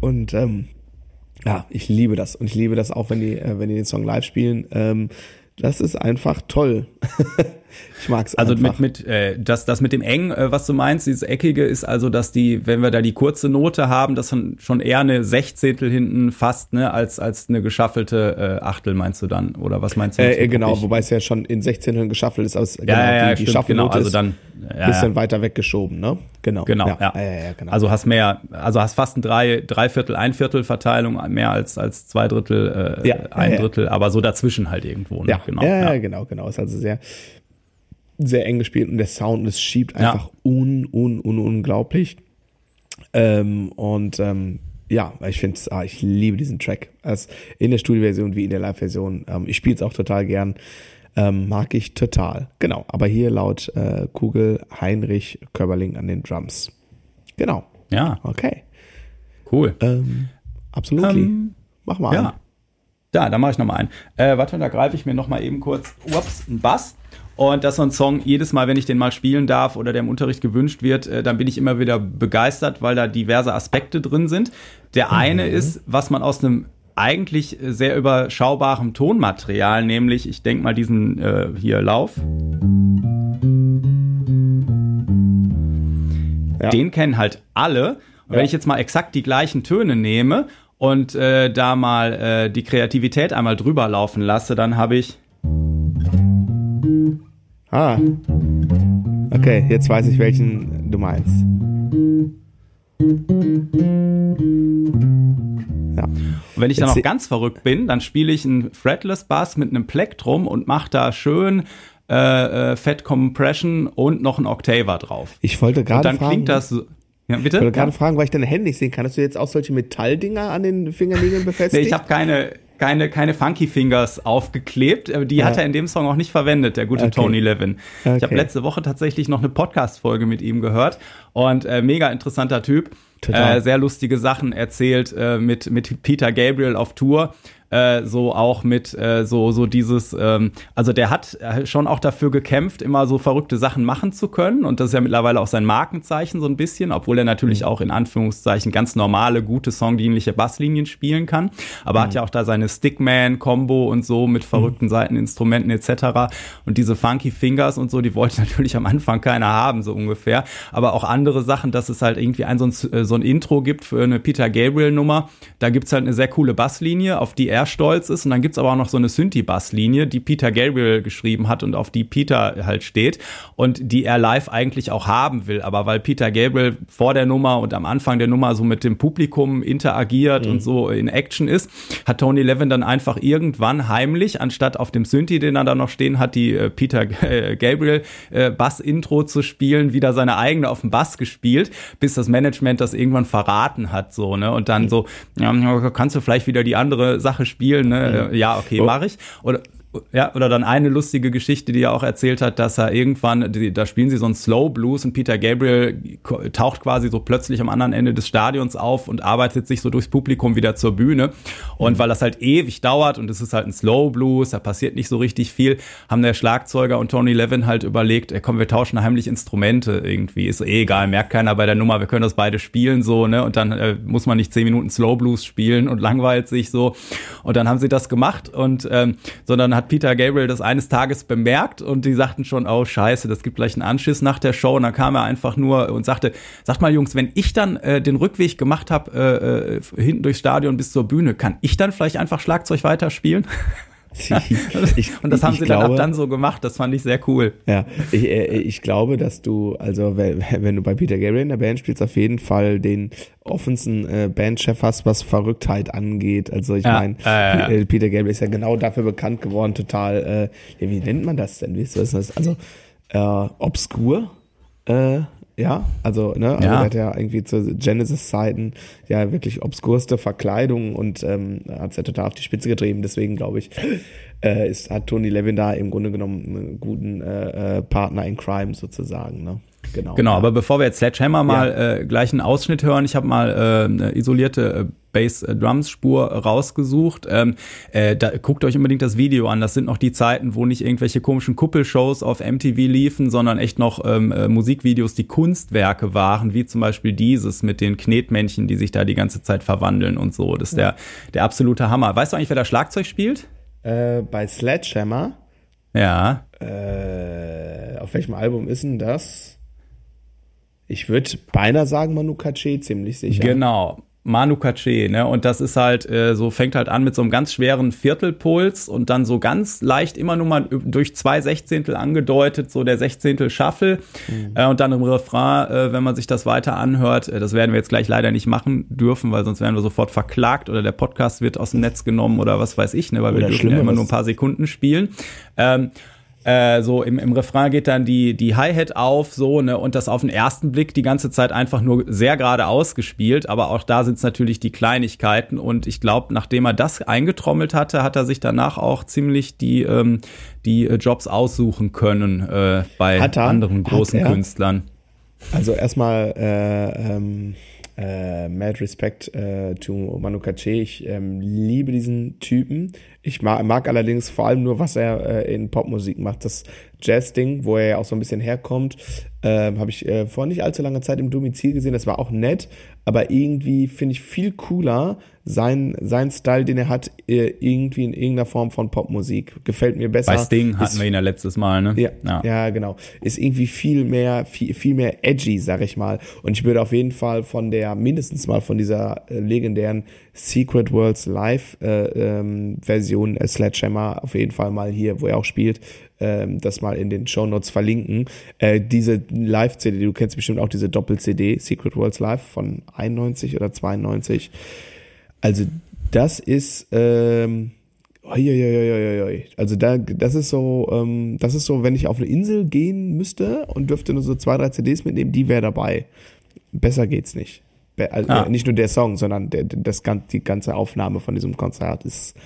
Und ähm, ja, ich liebe das. Und ich liebe das auch, wenn die, äh, wenn die den Song live spielen. Ähm, das ist einfach toll. ich mag's also einfach. Mit mit äh, das das mit dem eng, äh, was du meinst, dieses eckige ist also, dass die, wenn wir da die kurze Note haben, das schon eher eine Sechzehntel hinten fast, ne, als als eine geschaffelte äh, Achtel meinst du dann oder was meinst du? Äh, genau, wobei es ja schon in Sechzehnteln geschaffelt ist, aus ja, genau, ja, ja, die, die genau, also dann ja, bisschen weiter weggeschoben, ne? Genau. Genau, ja. Ja. ja, genau. Also hast mehr, also hast fast ein drei, Dreiviertel, ein Viertel Verteilung, mehr als, als zwei Drittel, äh, ein Drittel, aber so dazwischen halt irgendwo. Ne? Ja, genau. Ja, genau, genau. Ist also sehr, sehr eng gespielt und der Sound, es schiebt einfach un, un, un, unglaublich. Ähm, und ähm, ja, ich finde es, ah, ich liebe diesen Track. Als in der Studioversion wie in der Live-Version. Ähm, ich spiele es auch total gern. Ähm, mag ich total. Genau, aber hier laut äh, Kugel Heinrich Körberling an den Drums. Genau. Ja. Okay. Cool. Ähm, absolut. Ähm, Mach mal ja. Einen. Da, da mache ich nochmal einen. Äh, warte, da greife ich mir nochmal eben kurz, ups, einen Bass. Und das ist so ein Song, jedes Mal, wenn ich den mal spielen darf oder der im Unterricht gewünscht wird, äh, dann bin ich immer wieder begeistert, weil da diverse Aspekte drin sind. Der mhm. eine ist, was man aus einem eigentlich sehr überschaubarem Tonmaterial, nämlich, ich denke mal diesen äh, hier Lauf. Ja. Den kennen halt alle. Und ja. wenn ich jetzt mal exakt die gleichen Töne nehme und äh, da mal äh, die Kreativität einmal drüber laufen lasse, dann habe ich. Ah. Okay, jetzt weiß ich, welchen du meinst. Ja. Und wenn ich dann noch ganz verrückt bin, dann spiele ich einen Fretless Bass mit einem Plektrum und mache da schön äh, äh, Fat Compression und noch einen Octaver drauf. Ich wollte gerade fragen. Dann klingt das ja, bitte? Ich wollte gerade fragen, weil ich deine Hände nicht sehen kann. Hast du jetzt auch solche Metalldinger an den Fingernägeln befestigt? nee, ich habe keine, keine, keine Funky Fingers aufgeklebt. Äh, die ja. hat er in dem Song auch nicht verwendet, der gute okay. Tony Levin. Okay. Ich habe letzte Woche tatsächlich noch eine Podcast-Folge mit ihm gehört und äh, mega interessanter Typ. Äh, sehr lustige Sachen erzählt äh, mit, mit Peter Gabriel auf Tour äh, so auch mit äh, so so dieses ähm, also der hat äh, schon auch dafür gekämpft immer so verrückte Sachen machen zu können und das ist ja mittlerweile auch sein Markenzeichen so ein bisschen obwohl er natürlich mhm. auch in Anführungszeichen ganz normale gute songdienliche Basslinien spielen kann aber mhm. hat ja auch da seine Stickman Combo und so mit verrückten mhm. Seiteninstrumenten etc und diese funky Fingers und so die wollte natürlich am Anfang keiner haben so ungefähr aber auch andere Sachen dass es halt irgendwie ein so ein, so ein Intro gibt für eine Peter Gabriel Nummer da gibt's halt eine sehr coole Basslinie auf die er sehr stolz ist. Und dann gibt's aber auch noch so eine Synthi-Bass-Linie, die Peter Gabriel geschrieben hat und auf die Peter halt steht und die er live eigentlich auch haben will. Aber weil Peter Gabriel vor der Nummer und am Anfang der Nummer so mit dem Publikum interagiert mhm. und so in Action ist, hat Tony Levin dann einfach irgendwann heimlich, anstatt auf dem Synthi, den er da noch stehen hat, die äh, Peter äh, Gabriel äh, Bass-Intro zu spielen, wieder seine eigene auf dem Bass gespielt, bis das Management das irgendwann verraten hat, so, ne? Und dann mhm. so, ja, kannst du vielleicht wieder die andere Sache spielen, ne? Mhm. Ja, okay, oh. mache ich. Oder ja, oder dann eine lustige Geschichte, die er auch erzählt hat, dass er irgendwann, die, da spielen sie so einen Slow Blues und Peter Gabriel taucht quasi so plötzlich am anderen Ende des Stadions auf und arbeitet sich so durchs Publikum wieder zur Bühne. Und mhm. weil das halt ewig dauert und es ist halt ein Slow Blues, da passiert nicht so richtig viel, haben der Schlagzeuger und Tony Levin halt überlegt, ey, komm, wir tauschen heimlich Instrumente irgendwie. Ist eh egal, merkt keiner bei der Nummer, wir können das beide spielen so, ne? Und dann äh, muss man nicht zehn Minuten Slow Blues spielen und langweilt sich so. Und dann haben sie das gemacht und ähm, sondern hat hat Peter Gabriel das eines Tages bemerkt und die sagten schon, oh scheiße, das gibt gleich einen Anschiss nach der Show. Und dann kam er einfach nur und sagte, sagt mal Jungs, wenn ich dann äh, den Rückweg gemacht habe, äh, äh, hinten durchs Stadion bis zur Bühne, kann ich dann vielleicht einfach Schlagzeug weiterspielen? ich, und das haben sie glaube, dann ab dann so gemacht, das fand ich sehr cool. Ja, ich, äh, ich glaube, dass du, also wenn du bei Peter Gabriel in der Band spielst, auf jeden Fall den offensten äh, Bandchef hast, was Verrücktheit angeht. Also ich ja, meine, äh, ja. Peter Gabriel ist ja genau dafür bekannt geworden, total, äh, wie nennt man das denn? Wie ist das? Also äh, obskur, äh, ja, also, ne, also ja. er hat ja irgendwie zu Genesis-Zeiten ja wirklich obskurste Verkleidung und ähm, hat es ja total auf die Spitze getrieben. Deswegen glaube ich, äh, ist, hat Tony Levin da im Grunde genommen einen guten äh, äh, Partner in Crime sozusagen, ne? Genau, genau aber bevor wir jetzt Sledgehammer mal ja. äh, gleich einen Ausschnitt hören, ich habe mal äh, eine isolierte äh, Bass-Drums-Spur rausgesucht. Ähm, äh, da, guckt euch unbedingt das Video an. Das sind noch die Zeiten, wo nicht irgendwelche komischen Kuppelshows auf MTV liefen, sondern echt noch ähm, äh, Musikvideos, die Kunstwerke waren, wie zum Beispiel dieses mit den Knetmännchen, die sich da die ganze Zeit verwandeln und so. Das ist ja. der, der absolute Hammer. Weißt du eigentlich, wer da Schlagzeug spielt? Äh, bei Sledgehammer? Ja. Äh, auf welchem Album ist denn das? Ich würde beinahe sagen Manu Katché, ziemlich sicher. Genau. Manu Katché, ne? Und das ist halt äh, so, fängt halt an mit so einem ganz schweren Viertelpuls und dann so ganz leicht immer nur mal durch zwei Sechzehntel angedeutet, so der Sechzehntel Shuffle. Mhm. Äh, und dann im Refrain, äh, wenn man sich das weiter anhört, äh, das werden wir jetzt gleich leider nicht machen dürfen, weil sonst werden wir sofort verklagt oder der Podcast wird aus dem Netz genommen oder was weiß ich, ne? Weil oder wir dürfen ja immer nur ein paar Sekunden spielen. Ähm, äh, so im, im Refrain geht dann die, die Hi-Hat auf, so, ne, und das auf den ersten Blick die ganze Zeit einfach nur sehr gerade ausgespielt, aber auch da sind es natürlich die Kleinigkeiten und ich glaube, nachdem er das eingetrommelt hatte, hat er sich danach auch ziemlich die, ähm, die äh, Jobs aussuchen können äh, bei anderen großen Künstlern. Also erstmal, äh, ähm, äh, Mad Respect äh, to Manu Katché. Ich ähm, liebe diesen Typen. Ich mag, mag allerdings vor allem nur, was er äh, in Popmusik macht. Das Jazz-Ding, wo er ja auch so ein bisschen herkommt, äh, habe ich äh, vor nicht allzu langer Zeit im Domizil gesehen. Das war auch nett, aber irgendwie finde ich viel cooler sein, sein Style, den er hat, äh, irgendwie in irgendeiner Form von Popmusik. Gefällt mir besser. Bei Sting hatten ist, wir ihn ja letztes Mal, ne? Ja, ja, ja. genau. Ist irgendwie viel mehr, viel, viel mehr edgy, sag ich mal. Und ich würde auf jeden Fall von der, mindestens mal von dieser äh, legendären Secret Worlds Live äh, ähm, Version äh, Sledgehammer auf jeden Fall mal hier, wo er auch spielt, ähm, das mal in den Show Notes verlinken. Äh, diese Live-CD, du kennst bestimmt auch diese Doppel-CD, Secret Worlds Live von 91 oder 92. Also das ist ähm, also da, das ist so, ähm, das ist so, wenn ich auf eine Insel gehen müsste und dürfte nur so zwei, drei CDs mitnehmen, die wäre dabei. Besser geht's nicht. Also ah. Nicht nur der Song, sondern der, das, die ganze Aufnahme von diesem Konzert ist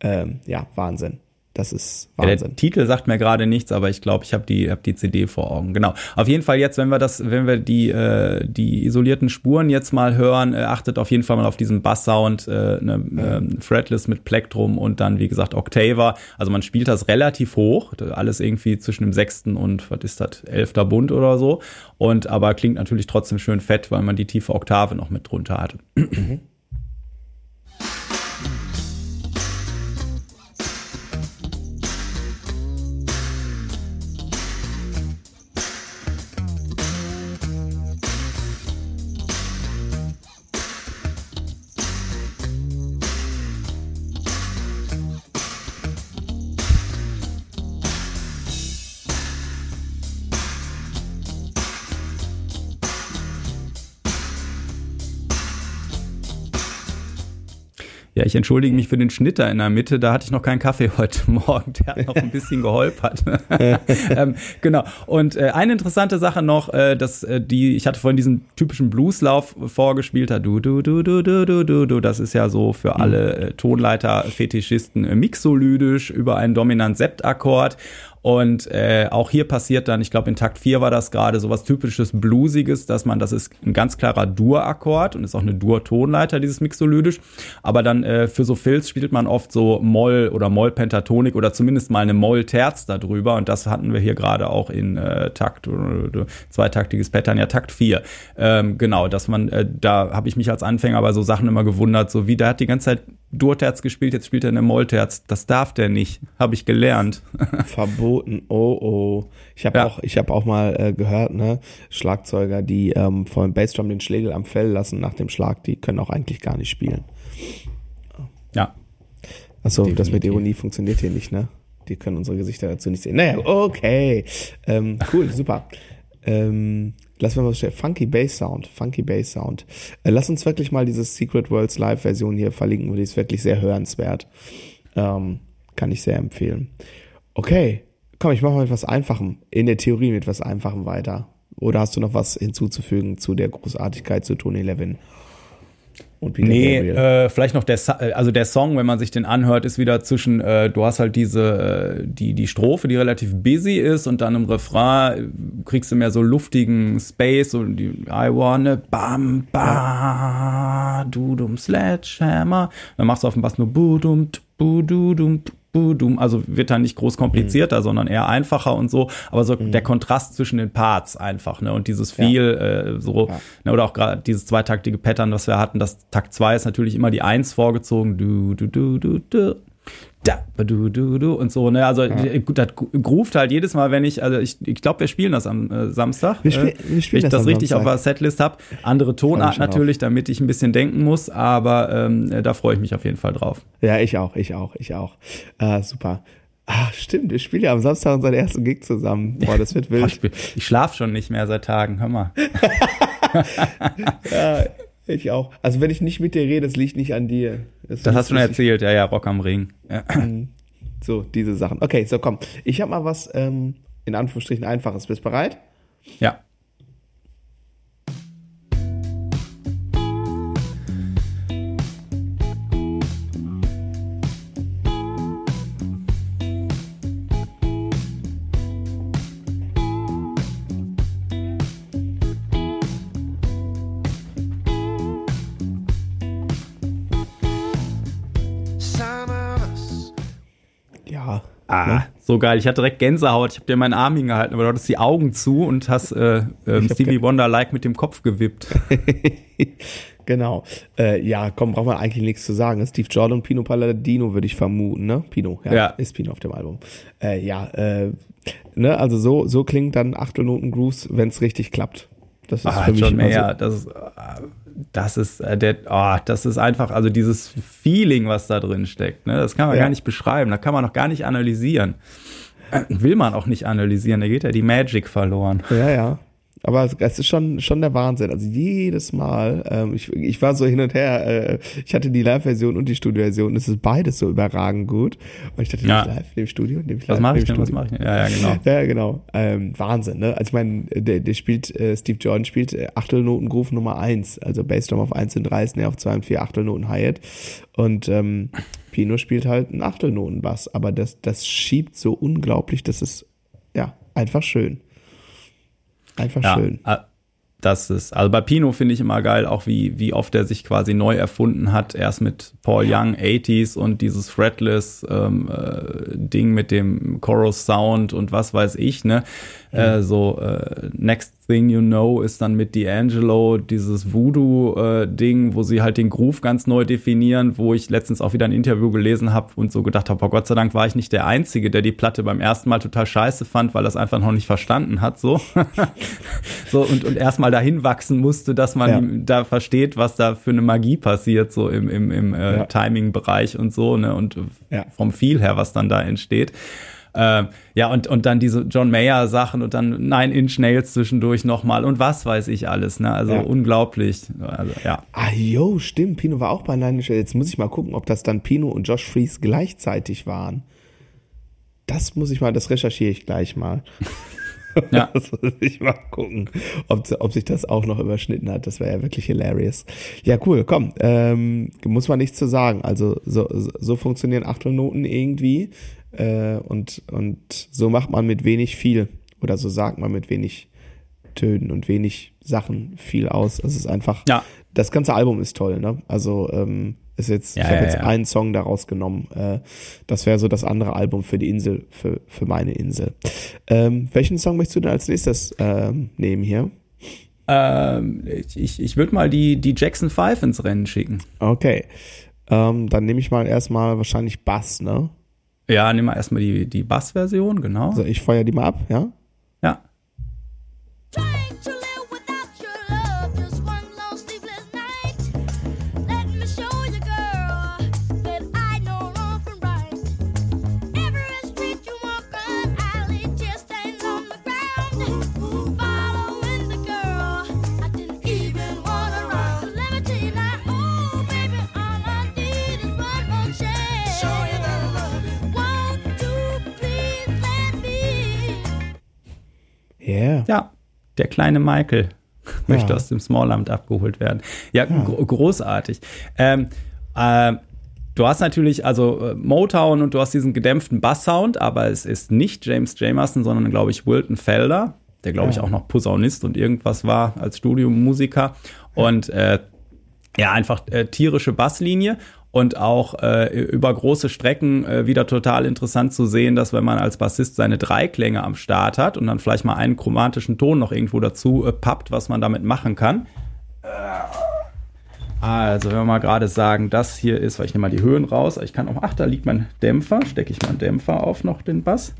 ähm, ja Wahnsinn. Das ist Wahnsinn. Ja, der Titel sagt mir gerade nichts, aber ich glaube, ich habe die, hab die CD vor Augen. Genau. Auf jeden Fall jetzt, wenn wir das, wenn wir die, äh, die isolierten Spuren jetzt mal hören, äh, achtet auf jeden Fall mal auf diesen Bass-Sound, äh, ne, äh, Fretless mit Plektrum und dann, wie gesagt, Octava. Also man spielt das relativ hoch, alles irgendwie zwischen dem sechsten und, was ist das, elfter Bund oder so. Und aber klingt natürlich trotzdem schön fett, weil man die tiefe Oktave noch mit drunter hat. Mhm. Ich entschuldige mich für den Schnitter in der Mitte. Da hatte ich noch keinen Kaffee heute Morgen. Der hat noch ein bisschen geholpert. ähm, genau. Und äh, eine interessante Sache noch, äh, dass äh, die, ich hatte vorhin diesen typischen Blueslauf vorgespielt. Du, du, du, du, du, du, du, du. Das ist ja so für alle äh, Tonleiter-Fetischisten äh, mixolydisch über einen dominant Septakkord. Und äh, auch hier passiert dann, ich glaube in Takt 4 war das gerade so was typisches Bluesiges, dass man, das ist ein ganz klarer Dur-Akkord und ist auch eine Dur-Tonleiter, dieses Mixolydisch. Aber dann äh, für so Filz spielt man oft so Moll oder Moll-Pentatonik oder zumindest mal eine Moll-Terz darüber. Und das hatten wir hier gerade auch in äh, Takt, äh, zweitaktiges Pattern, ja Takt 4. Ähm, genau, dass man, äh, da habe ich mich als Anfänger bei so Sachen immer gewundert, so wie, der hat die ganze Zeit Durterz gespielt, jetzt spielt er eine Mollterz. Das darf der nicht, habe ich gelernt. Verboten, oh oh. Ich habe ja. auch, ich habe auch mal äh, gehört, ne, Schlagzeuger, die ähm, vor dem Bassdrum den Schlägel am Fell lassen nach dem Schlag, die können auch eigentlich gar nicht spielen. Ja. Achso, das mit Ironie funktioniert hier nicht, ne? Die können unsere Gesichter dazu nicht sehen. Naja, okay. Ähm, cool, super. Ähm, lass mal schnell. Funky Bass Sound. Funky Bass Sound. Äh, lass uns wirklich mal diese Secret Worlds Live Version hier verlinken, die ist wirklich sehr hörenswert. Ähm, kann ich sehr empfehlen. Okay. Komm, ich mache mal etwas Einfachem. In der Theorie mit etwas Einfachem weiter. Oder hast du noch was hinzuzufügen zu der Großartigkeit zu Tony Levin? Und Peter nee, äh, vielleicht noch der, äh, also der Song, wenn man sich den anhört, ist wieder zwischen, äh, du hast halt diese, äh, die, die Strophe, die relativ busy ist und dann im Refrain äh, kriegst du mehr so luftigen Space und die I wanna bam, ba, du dum sledgehammer. Dann machst du auf dem Bass nur budum, budum, also wird dann nicht groß komplizierter, mhm. sondern eher einfacher und so. Aber so mhm. der Kontrast zwischen den Parts einfach, ne? Und dieses viel, ja. äh, so, ja. ne, oder auch gerade dieses zweitaktige Pattern, was wir hatten, das Takt 2 ist natürlich immer die Eins vorgezogen. Du, du, du, du, du da, du, du, du und so, ne? Also ja. das groovt halt jedes Mal, wenn ich, also ich, ich glaube, wir spielen das am äh, Samstag. Wir, spiel, wir spielen wenn ich das, das richtig Samstag. auf der Setlist habe. Andere Tonart natürlich, auf. damit ich ein bisschen denken muss, aber ähm, äh, da freue ich mich auf jeden Fall drauf. Ja, ich auch, ich auch, ich auch. Äh, super. Ah, stimmt, wir spielen ja am Samstag unseren ersten Gig zusammen. Boah, das wird wild. ich, ich schlaf schon nicht mehr seit Tagen, hör mal. ja, ich auch. Also wenn ich nicht mit dir rede, das liegt nicht an dir. Das, das hast du schon erzählt, ja, ja, Rock am Ring. Ja. Mhm. So, diese Sachen. Okay, so komm. Ich habe mal was ähm, in Anführungsstrichen einfaches. Bist bereit? Ja. Ah, ne? so geil. Ich hatte direkt Gänsehaut. Ich habe dir meinen Arm hingehalten, aber du hattest die Augen zu und hast äh, äh, Stevie Wonder like mit dem Kopf gewippt. genau. Äh, ja, komm, brauchen wir eigentlich nichts zu sagen. Steve Jordan und Pino Palladino würde ich vermuten, ne? Pino, ja, ja. ist Pino auf dem Album. Äh, ja, äh, ne, also so, so klingt dann Achtelnoten Grooves, wenn es richtig klappt. Das ist ah, für mich John Mayer, so. das das ist äh, der, oh, das ist einfach, also dieses Feeling, was da drin steckt, ne, das kann man ja. gar nicht beschreiben, da kann man noch gar nicht analysieren. Will man auch nicht analysieren, da geht ja die Magic verloren. Ja, ja. Aber es ist schon, schon der Wahnsinn. Also jedes Mal, ähm, ich, ich war so hin und her, äh, ich hatte die Live-Version und die Studio-Version, es ist beides so überragend gut. Und ich dachte, ja. live, im Studio, nehme ich live. Was mache ich denn, was mache ich denn? Ja, ja, genau. ja, genau. Ähm, Wahnsinn, ne? Also ich meine, der, der spielt, äh, Steve Jordan spielt äh, Achtelnoten-Groove Nummer eins, also Bassdrum auf eins und drei, Snare auf zwei und vier Achtelnoten Hi-Hat. Und ähm, Pino spielt halt einen Achtelnoten-Bass, aber das, das schiebt so unglaublich, das ist ja einfach schön. Einfach ja, schön. Äh, das ist, also bei Pino finde ich immer geil, auch wie, wie oft er sich quasi neu erfunden hat. Erst mit Paul Young 80s und dieses Fretless ähm, äh, Ding mit dem Chorus Sound und was weiß ich, ne? Mhm. Äh, so äh, Next Thing You Know ist dann mit D'Angelo dieses Voodoo-Ding, äh, wo sie halt den Groove ganz neu definieren, wo ich letztens auch wieder ein Interview gelesen habe und so gedacht habe, oh Gott sei Dank war ich nicht der Einzige, der die Platte beim ersten Mal total scheiße fand, weil das einfach noch nicht verstanden hat, so. so und, und erstmal dahin wachsen musste, dass man ja. da versteht, was da für eine Magie passiert, so im, im, im äh, ja. Timing-Bereich und so, ne, und ja. vom Feel her, was dann da entsteht. Äh, ja, und, und dann diese John Mayer Sachen und dann Nine Inch Nails zwischendurch nochmal und was weiß ich alles, ne? Also ja. unglaublich. Also, ja. Ah, jo, stimmt. Pino war auch bei Nine Inch Nails. Jetzt muss ich mal gucken, ob das dann Pino und Josh Fries gleichzeitig waren. Das muss ich mal, das recherchiere ich gleich mal. Ja. Das muss ich mal gucken, ob, ob sich das auch noch überschnitten hat. Das wäre ja wirklich hilarious. Ja, cool, komm. Ähm, muss man nichts zu sagen. Also so, so funktionieren Achtelnoten irgendwie. Äh, und, und so macht man mit wenig viel oder so sagt man mit wenig Tönen und wenig Sachen viel aus. Es ist einfach, ja. das ganze Album ist toll, ne? Also ähm, ist jetzt, ja, ich habe ja, jetzt einen Song daraus genommen. Äh, das wäre so das andere Album für die Insel, für, für meine Insel. Ähm, welchen Song möchtest du denn als nächstes ähm, nehmen hier? Ähm, ich ich würde mal die, die Jackson 5 ins Rennen schicken. Okay. Ähm, dann nehme ich mal erstmal wahrscheinlich Bass, ne? Ja, nehmen wir erstmal die, die Bass-Version, genau. Also ich feuer die mal ab? Ja. Ja, der kleine Michael möchte ja. aus dem Smallamt abgeholt werden. Ja, ja. Gro großartig. Ähm, äh, du hast natürlich also äh, Motown und du hast diesen gedämpften Basssound, aber es ist nicht James Jamerson, sondern glaube ich Wilton Felder, der glaube ich auch noch Posaunist und irgendwas war als Studiomusiker. Und äh, ja, einfach äh, tierische Basslinie und auch äh, über große Strecken äh, wieder total interessant zu sehen, dass wenn man als Bassist seine Dreiklänge am Start hat und dann vielleicht mal einen chromatischen Ton noch irgendwo dazu äh, pappt, was man damit machen kann. Also, wenn wir mal gerade sagen, das hier ist, weil ich nehme mal die Höhen raus, ich kann auch, ach, da liegt mein Dämpfer, stecke ich mal einen Dämpfer auf noch den Bass.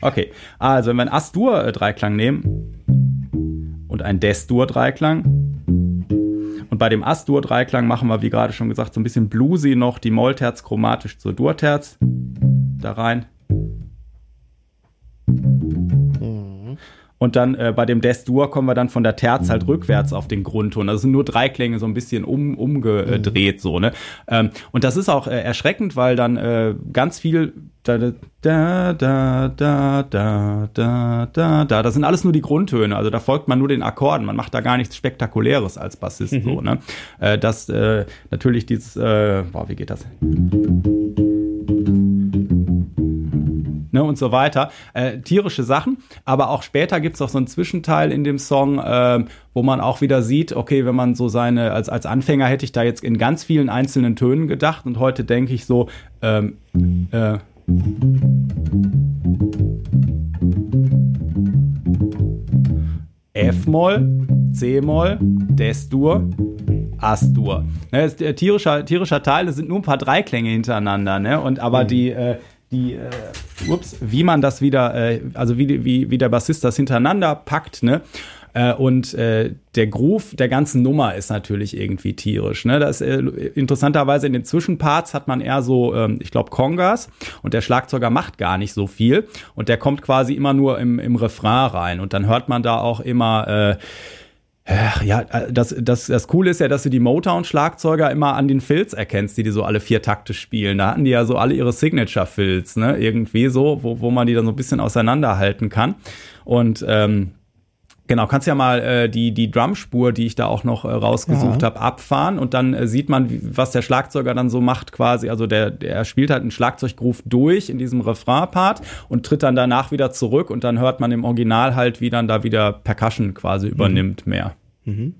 Okay, also wenn wir einen As-Dur-Dreiklang nehmen und einen Des-Dur-Dreiklang, bei dem As-Dur-Dreiklang machen wir, wie gerade schon gesagt, so ein bisschen bluesy noch die Mollterz chromatisch zur Dur-Terz da rein. Und dann äh, bei dem Des-Dur kommen wir dann von der Terz halt rückwärts auf den Grundton. Das sind nur drei Klänge so ein bisschen um, umgedreht, so, ne? Ähm, und das ist auch äh, erschreckend, weil dann äh, ganz viel da, da, da, da, da, da, da, da. Das sind alles nur die Grundtöne. Also da folgt man nur den Akkorden. Man macht da gar nichts Spektakuläres als Bassist. Mhm. So, ne? Äh, das äh, natürlich dieses, äh, boah, wie geht das? Ne, und so weiter. Äh, tierische Sachen, aber auch später gibt es auch so einen Zwischenteil in dem Song, äh, wo man auch wieder sieht, okay, wenn man so seine, als, als Anfänger hätte ich da jetzt in ganz vielen einzelnen Tönen gedacht und heute denke ich so, ähm, äh, F-Moll, C-Moll, Des-Dur, As-Dur. Ne, ist, äh, tierischer, tierischer Teil, das sind nur ein paar Dreiklänge hintereinander, ne? Und aber mhm. die, äh, die, äh, ups, wie man das wieder, äh, also wie, wie, wie der Bassist das hintereinander packt, ne? Äh, und äh, der Groove der ganzen Nummer ist natürlich irgendwie tierisch. Ne? Das, äh, interessanterweise in den Zwischenparts hat man eher so, ähm, ich glaube, Kongas und der Schlagzeuger macht gar nicht so viel und der kommt quasi immer nur im, im Refrain rein und dann hört man da auch immer äh, ja, das, das, das Coole ist ja, dass du die Motown-Schlagzeuger immer an den Filz erkennst, die die so alle vier Takte spielen. Da hatten die ja so alle ihre Signature-Filz, ne? Irgendwie so, wo, wo man die dann so ein bisschen auseinanderhalten kann. Und ähm, Genau, kannst ja mal äh, die, die Drumspur, die ich da auch noch äh, rausgesucht ja. habe, abfahren und dann äh, sieht man, wie, was der Schlagzeuger dann so macht quasi. Also der, der spielt halt einen Schlagzeuggroove durch in diesem Refrain-Part und tritt dann danach wieder zurück und dann hört man im Original halt, wie dann da wieder Percussion quasi mhm. übernimmt mehr. Mhm.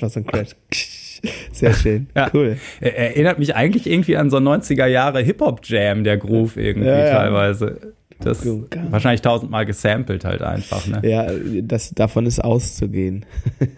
War so ein Crash. Sehr schön. Ja. Cool. Er erinnert mich eigentlich irgendwie an so 90er Jahre Hip-Hop-Jam, der Groove irgendwie ja, ja. teilweise. Das wahrscheinlich tausendmal gesampelt halt einfach, ne? Ja, das, davon ist auszugehen.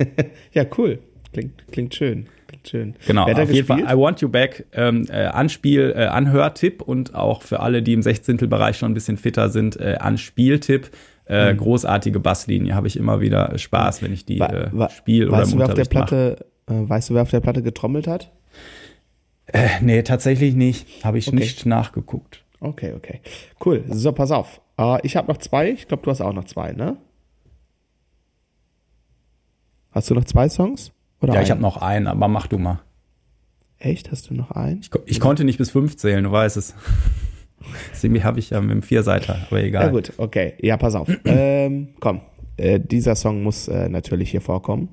ja, cool. Klingt, klingt schön. Klingt schön. Genau, auf jeden Fall I Want You Back ähm, äh, Anspiel, äh, Anhörtipp und auch für alle, die im Sechzehntelbereich schon ein bisschen fitter sind, äh, Anspieltipp. Äh, mhm. Großartige Basslinie, habe ich immer wieder Spaß, wenn ich die äh, spiele oder weißt du, wer auf der Platte, äh, Weißt du, wer auf der Platte getrommelt hat? Äh, nee, tatsächlich nicht. Habe ich okay. nicht nachgeguckt. Okay, okay. Cool. So, pass auf. Uh, ich habe noch zwei. Ich glaube, du hast auch noch zwei, ne? Hast du noch zwei Songs? Oder ja, einen? ich habe noch einen, aber mach du mal. Echt? Hast du noch einen? Ich, ich konnte nicht bis fünf zählen, du weißt es. Deswegen habe ich ja mit dem Vierseiter, aber egal. Ja gut, okay. Ja, pass auf. ähm, komm, äh, dieser Song muss äh, natürlich hier vorkommen.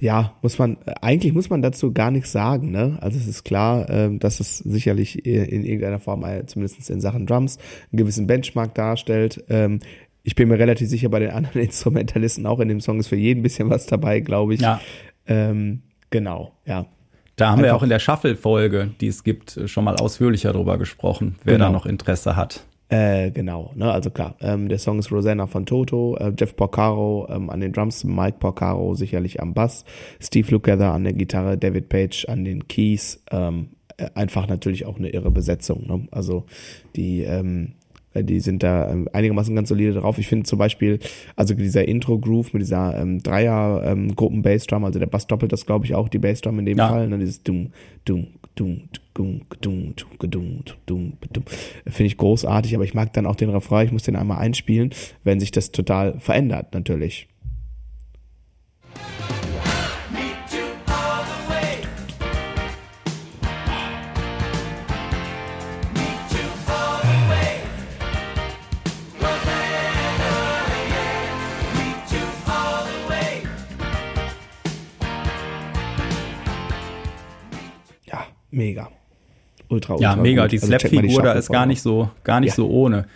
Ja, muss man, eigentlich muss man dazu gar nichts sagen, ne? Also es ist klar, ähm, dass es sicherlich in irgendeiner Form, zumindest in Sachen Drums, einen gewissen Benchmark darstellt. Ähm, ich bin mir relativ sicher, bei den anderen Instrumentalisten auch in dem Song ist für jeden ein bisschen was dabei, glaube ich. Ja. Ähm, genau, ja. Da haben Einfach. wir auch in der Shuffle-Folge, die es gibt, schon mal ausführlicher drüber gesprochen, wer genau. da noch Interesse hat. Äh, genau, ne, also klar, ähm, der Song ist Rosanna von Toto, äh, Jeff Porcaro ähm, an den Drums, Mike Porcaro sicherlich am Bass, Steve Lukather an der Gitarre, David Page an den Keys, ähm, äh, einfach natürlich auch eine irre Besetzung, ne? also die, ähm, äh, die sind da ähm, einigermaßen ganz solide drauf. Ich finde zum Beispiel, also dieser Intro-Groove mit dieser ähm, Dreier-Gruppen-Bassdrum, ähm, also der Bass doppelt das, glaube ich, auch, die Bassdrum in dem ja. Fall, ne? dieses Dumm, Dumm, Dumm, Finde ich großartig, aber ich mag dann auch den Refrain, ich muss den einmal einspielen, wenn sich das total verändert, natürlich. mega. Ultra, ultra. Ja, mega. Gut. Die also Slap-Figur da ist gar nicht so, gar nicht ja. so ohne.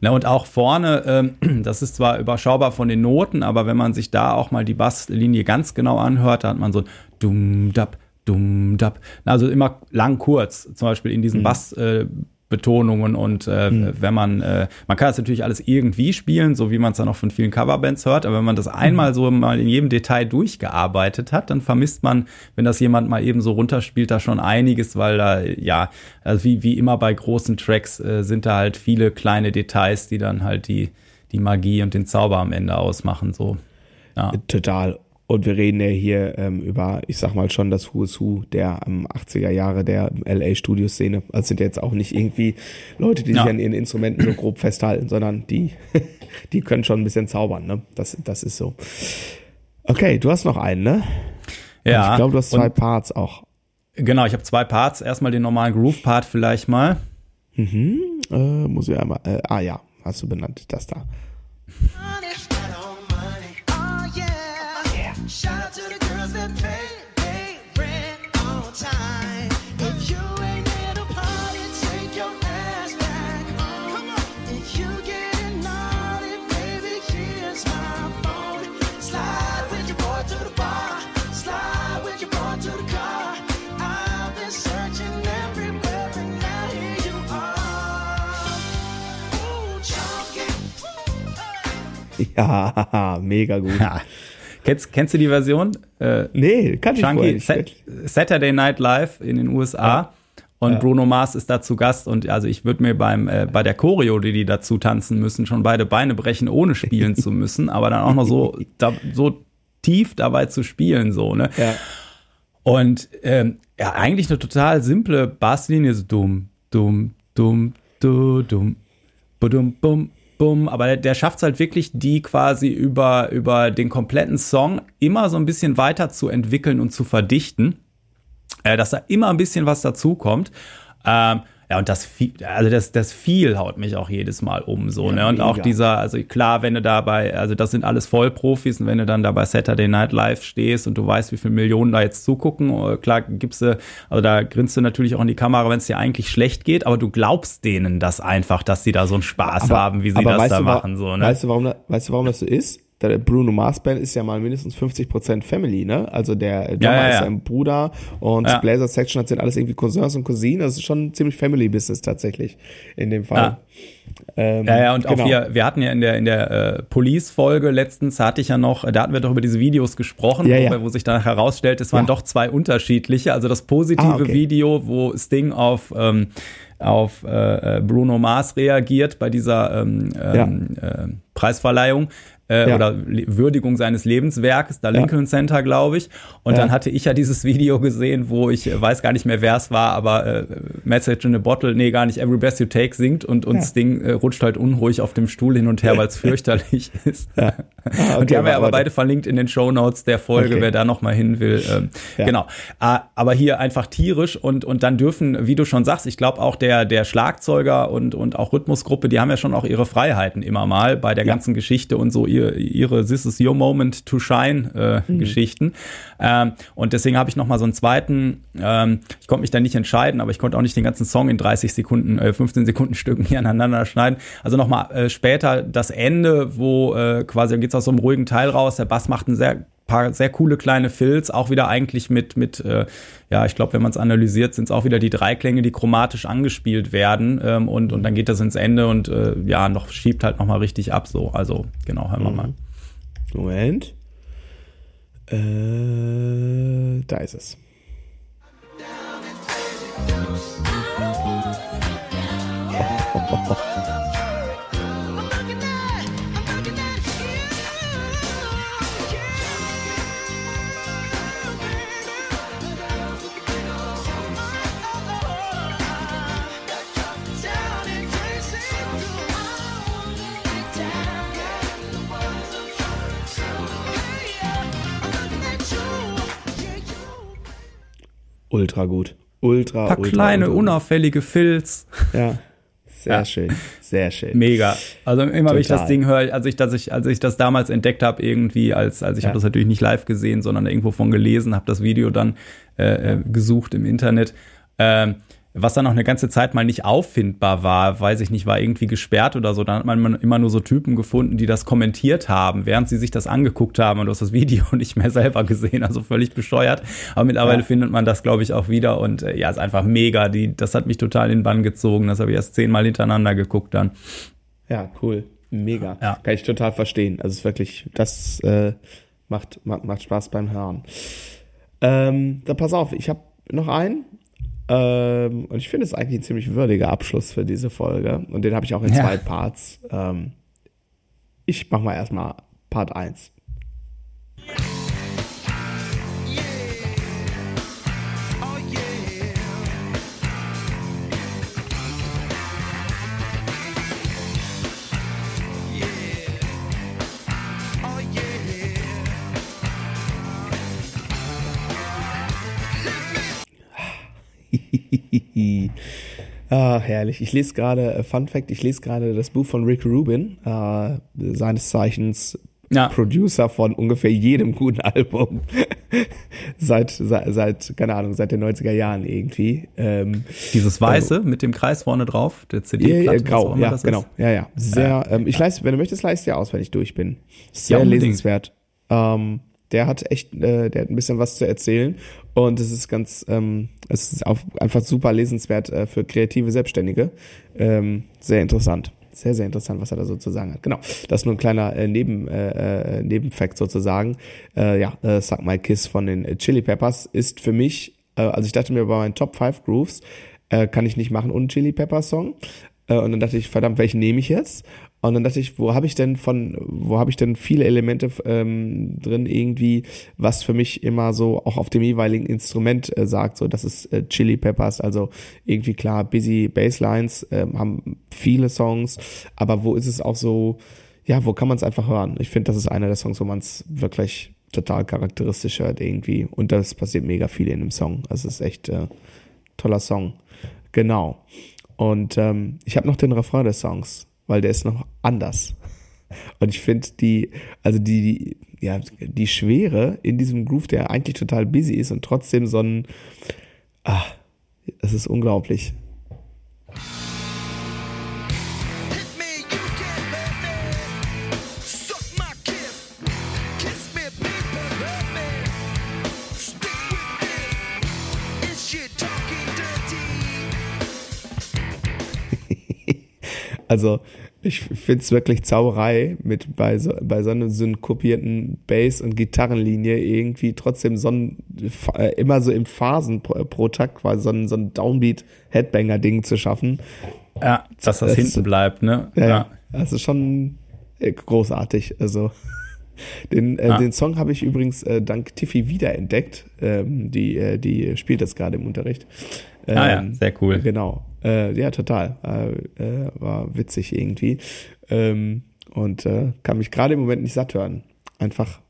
Na, und auch vorne, ähm, das ist zwar überschaubar von den Noten, aber wenn man sich da auch mal die Basslinie ganz genau anhört, da hat man so dumm dab, dumm dab. Also immer lang kurz, zum Beispiel in diesen mhm. Bass. Äh, Betonungen und äh, mhm. wenn man, äh, man kann es natürlich alles irgendwie spielen, so wie man es dann auch von vielen Coverbands hört, aber wenn man das einmal so mal in jedem Detail durchgearbeitet hat, dann vermisst man, wenn das jemand mal eben so runterspielt, da schon einiges, weil da, ja, also wie, wie immer bei großen Tracks äh, sind da halt viele kleine Details, die dann halt die, die Magie und den Zauber am Ende ausmachen, so. Ja. Total. Und wir reden ja hier ähm, über, ich sag mal schon, das Who is Who der ähm, 80er Jahre der LA-Studioszene. Also sind jetzt auch nicht irgendwie Leute, die ja. sich an ihren Instrumenten so grob festhalten, sondern die, die können schon ein bisschen zaubern, ne? Das, das ist so. Okay, du hast noch einen, ne? Ja. Und ich glaube, du hast zwei Und, Parts auch. Genau, ich habe zwei Parts. Erstmal den normalen Groove-Part vielleicht mal. Mhm. Äh, muss ich einmal. Äh, ah ja, hast du benannt, das da. Ja, mega gut. Ja. Kennst, kennst du die Version? Äh, nee, kann ich Chunky, nicht. Saturday Night Live in den USA. Ja. Und ja. Bruno Mars ist da zu Gast und also ich würde mir beim äh, bei der Choreo, die die dazu tanzen müssen, schon beide Beine brechen, ohne spielen zu müssen, aber dann auch noch so da, so tief dabei zu spielen so ne. Ja. Und ähm, ja eigentlich eine total simple Basslinie so dumm dumm dumm du dumm budum bum Bum, aber der, der schafft es halt wirklich, die quasi über, über den kompletten Song immer so ein bisschen weiter zu entwickeln und zu verdichten, äh, dass da immer ein bisschen was dazukommt. Ähm, ja, und das, also das, das viel haut mich auch jedes Mal um, so, ja, ne? Und mega. auch dieser, also klar, wenn du dabei, also das sind alles Vollprofis und wenn du dann da bei Saturday Night Live stehst und du weißt, wie viele Millionen da jetzt zugucken, äh, klar gibst du, also da grinst du natürlich auch in die Kamera, wenn es dir eigentlich schlecht geht, aber du glaubst denen das einfach, dass sie da so einen Spaß aber, haben, wie sie das da machen, so, ne? Weißt du, warum, weißt du, warum das so ist? Der Bruno Mars Band ist ja mal mindestens 50% Family, ne? Also der Drummer ja, ja, ist sein Bruder und ja. Blazer Section hat sind alles irgendwie Cousins und Cousinen. Das ist schon ziemlich Family Business tatsächlich in dem Fall. Ähm, ja, ja, und genau. auch wir, wir hatten ja in der, in der äh, Police-Folge letztens, hatte ich ja noch, da hatten wir doch über diese Videos gesprochen, ja, wo, wo, sich dann herausstellt, es waren doch zwei unterschiedliche. Also das positive ah, okay. Video, wo Sting auf ähm, auf äh, äh Bruno Mars reagiert bei dieser ähm, ähm, äh, Preisverleihung äh, ja. oder Würdigung seines Lebenswerkes, da Lincoln. Center, glaube ich. Und dann hatte ich ja dieses Video gesehen, wo ich äh, weiß gar nicht mehr, wer es war, aber äh, Message in a Bottle, nee, gar nicht, Every Breath You Take singt und, und das Ding äh, rutscht halt unruhig auf dem Stuhl hin und her, weil es fürchterlich ist. Ah, okay, und die haben wir aber beide verlinkt in den Show Notes der Folge, okay. wer da noch mal hin will. Ähm, Genau. Ah, aber hier einfach tierisch und, und dann dürfen, wie du schon sagst, ich glaube auch der, der Schlagzeuger und, und auch Rhythmusgruppe, die haben ja schon auch ihre Freiheiten immer mal bei der ganzen Geschichte und so ihr, ihre This is your moment to shine äh, mhm. Geschichten. Ähm, und deswegen habe ich noch mal so einen zweiten, ähm, ich konnte mich da nicht entscheiden, aber ich konnte auch nicht den ganzen Song in 30 Sekunden, äh, 15 Sekunden Stücken hier aneinander schneiden. Also noch mal äh, später das Ende, wo äh, quasi geht es aus so einem ruhigen Teil raus, der Bass macht einen sehr paar sehr coole kleine Fills, auch wieder eigentlich mit, mit äh, ja, ich glaube, wenn man es analysiert, sind es auch wieder die drei Klänge, die chromatisch angespielt werden ähm, und, und dann geht das ins Ende und äh, ja, noch schiebt halt nochmal richtig ab so. Also, genau, hören wir mhm. mal. Moment. Äh, da ist es. Ultra gut. Ultra, Ein paar ultra, kleine, ultra unauffällige Filz. Ja. Sehr ja. schön, sehr schön. Mega. Also immer, wenn ich das Ding höre, als ich, dass ich, als ich das damals entdeckt habe, irgendwie, als, als ich ja. habe das natürlich nicht live gesehen, sondern irgendwo von gelesen, habe das Video dann äh, äh, gesucht im Internet. Ähm, was dann noch eine ganze Zeit mal nicht auffindbar war, weiß ich nicht, war irgendwie gesperrt oder so. Dann hat man immer nur so Typen gefunden, die das kommentiert haben, während sie sich das angeguckt haben und du hast das Video nicht mehr selber gesehen, also völlig bescheuert. Aber mittlerweile ja. findet man das, glaube ich, auch wieder und äh, ja, ist einfach mega. Die, das hat mich total in den Bann gezogen. Das habe ich erst zehnmal hintereinander geguckt dann. Ja, cool. Mega. Ja. Kann ich total verstehen. Also es ist wirklich, das äh, macht, macht, macht Spaß beim Hören. Ähm, dann pass auf, ich habe noch einen. Ähm, und ich finde es eigentlich ein ziemlich würdiger Abschluss für diese Folge. Und den habe ich auch in ja. zwei Parts. Ähm, ich mache mal erstmal Part 1. ah, herrlich. Ich lese gerade, äh, Fun Fact, ich lese gerade das Buch von Rick Rubin, äh, seines Zeichens ja. Producer von ungefähr jedem guten Album. seit, seit, seit, keine Ahnung, seit den 90er Jahren irgendwie. Ähm, Dieses Weiße äh, mit dem Kreis vorne drauf, der CD. Ja, grau, ja, genau. Ist. Ja, ja. Sehr, ähm, ich leiste, wenn du möchtest, leiste dir aus, wenn ich durch bin. Sehr ja, lesenswert. Ähm, der hat echt, äh, der hat ein bisschen was zu erzählen und es ist ganz, ähm, es ist auch einfach super lesenswert äh, für kreative Selbstständige. Ähm, sehr interessant. Sehr, sehr interessant, was er da so zu sagen hat. Genau, das ist nur ein kleiner äh, Neben, äh, äh Nebenfakt sozusagen. Äh, ja, äh, Suck My Kiss von den Chili Peppers ist für mich, äh, also ich dachte mir bei meinen Top 5 Grooves, äh, kann ich nicht machen ohne Chili Peppers Song. Äh, und dann dachte ich, verdammt, welchen nehme ich jetzt? Und dann dachte ich, wo habe ich denn von, wo habe ich denn viele Elemente ähm, drin irgendwie, was für mich immer so auch auf dem jeweiligen Instrument äh, sagt, so das ist äh, Chili Peppers, also irgendwie klar, busy Basslines äh, haben viele Songs, aber wo ist es auch so, ja, wo kann man es einfach hören? Ich finde, das ist einer der Songs, wo man es wirklich total charakteristisch hört irgendwie und das passiert mega viel in dem Song. Also es ist echt äh, toller Song. Genau. Und ähm, ich habe noch den Refrain des Songs weil der ist noch anders. Und ich finde die, also die, die, ja, die Schwere in diesem Groove, der eigentlich total busy ist und trotzdem so ein, ah, das ist unglaublich. Also ich finde es wirklich Zauberei, mit bei so, bei so einer synkopierten Bass- und Gitarrenlinie irgendwie trotzdem so ein, äh, immer so im Phasen pro, pro Takt quasi so ein, so ein Downbeat-Headbanger-Ding zu schaffen. Ja, dass das, das hinten bleibt, ne? Ja, ja. das ist schon äh, großartig. Also den, äh, ja. den Song habe ich übrigens äh, dank Tiffy wiederentdeckt. Ähm, die, äh, die spielt das gerade im Unterricht. Ähm, ah ja, ähm, sehr cool. Genau. Äh, ja, total. Äh, äh, war witzig irgendwie. Ähm, und äh, kann mich gerade im Moment nicht satt hören. Einfach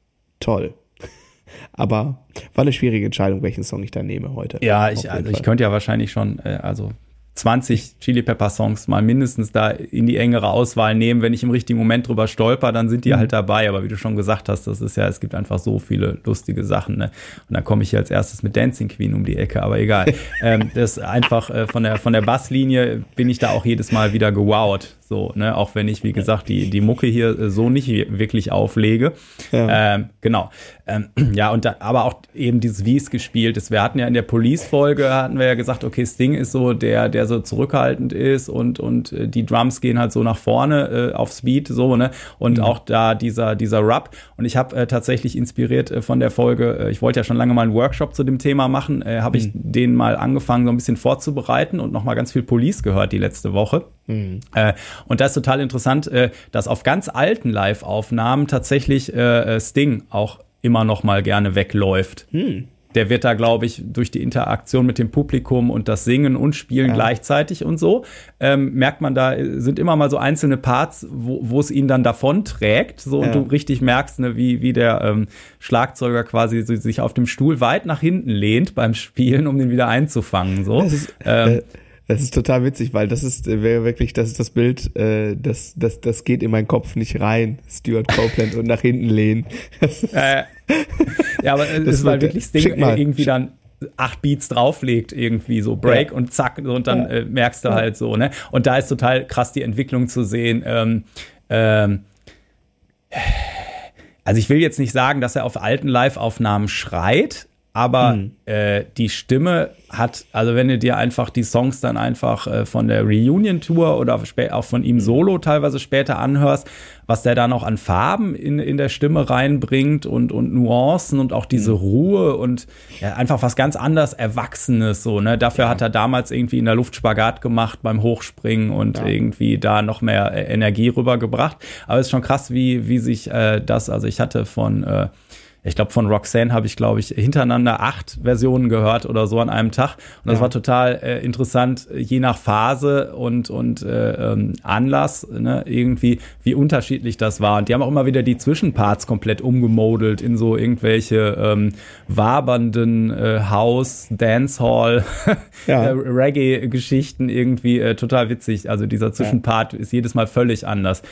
toll. Aber war eine schwierige Entscheidung, welchen Song ich da nehme heute. Ja, ich, also ich könnte ja wahrscheinlich schon, äh, also 20 Chili Pepper Songs mal mindestens da in die engere Auswahl nehmen. Wenn ich im richtigen Moment drüber stolper, dann sind die mhm. halt dabei. Aber wie du schon gesagt hast, das ist ja, es gibt einfach so viele lustige Sachen. Ne? Und dann komme ich hier als erstes mit Dancing Queen um die Ecke, aber egal. ähm, das einfach äh, von der von der Basslinie bin ich da auch jedes Mal wieder gewowt. So, ne, auch wenn ich, wie gesagt, die, die Mucke hier äh, so nicht wirklich auflege. Ja. Ähm, genau. Ähm, ja, und da, aber auch eben dieses, wie es gespielt ist. Wir hatten ja in der Police-Folge, hatten wir ja gesagt, okay, Sting ist so der, der so zurückhaltend ist und, und äh, die Drums gehen halt so nach vorne äh, auf Speed, so, ne? Und mhm. auch da dieser, dieser Rub. Und ich habe äh, tatsächlich inspiriert äh, von der Folge, äh, ich wollte ja schon lange mal einen Workshop zu dem Thema machen, habe mhm. ich den mal angefangen, so ein bisschen vorzubereiten und nochmal ganz viel Police gehört die letzte Woche. Mhm. Und das ist total interessant, äh, dass auf ganz alten Live-Aufnahmen tatsächlich äh, äh Sting auch immer noch mal gerne wegläuft. Mhm. Der wird da, glaube ich, durch die Interaktion mit dem Publikum und das Singen und Spielen ja. gleichzeitig und so, ähm, merkt man, da sind immer mal so einzelne Parts, wo, wo es ihn dann davon trägt, so ja. und du richtig merkst, ne, wie, wie der ähm, Schlagzeuger quasi so, sich auf dem Stuhl weit nach hinten lehnt beim Spielen, um den wieder einzufangen. So. Das ist, ähm, äh das ist total witzig, weil das ist äh, wäre wirklich, das ist das Bild, äh, das, das, das geht in meinen Kopf nicht rein. Stuart Copeland und nach hinten lehnen. Äh, ja, aber es ist halt wirklich das Ding irgendwie dann acht Beats drauflegt, irgendwie so Break ja. und zack, und dann ja. äh, merkst du halt so, ne? Und da ist total krass die Entwicklung zu sehen. Ähm, ähm, also ich will jetzt nicht sagen, dass er auf alten Live-Aufnahmen schreit, aber mhm. äh, die Stimme hat, also wenn du dir einfach die Songs dann einfach äh, von der Reunion-Tour oder auch von ihm solo teilweise später anhörst, was der da noch an Farben in, in der Stimme reinbringt und, und Nuancen und auch diese mhm. Ruhe und ja, einfach was ganz anders Erwachsenes so, ne? Dafür ja. hat er damals irgendwie in der Luft Spagat gemacht beim Hochspringen und ja. irgendwie da noch mehr äh, Energie rübergebracht. Aber es ist schon krass, wie, wie sich äh, das, also ich hatte von äh, ich glaube, von Roxanne habe ich, glaube ich, hintereinander acht Versionen gehört oder so an einem Tag. Und das ja. war total äh, interessant, je nach Phase und, und äh, ähm, Anlass, ne, irgendwie, wie unterschiedlich das war. Und die haben auch immer wieder die Zwischenparts komplett umgemodelt in so irgendwelche ähm, wabernden äh, House, Dancehall, ja. Äh, Reggae-Geschichten irgendwie äh, total witzig. Also dieser Zwischenpart ja. ist jedes Mal völlig anders.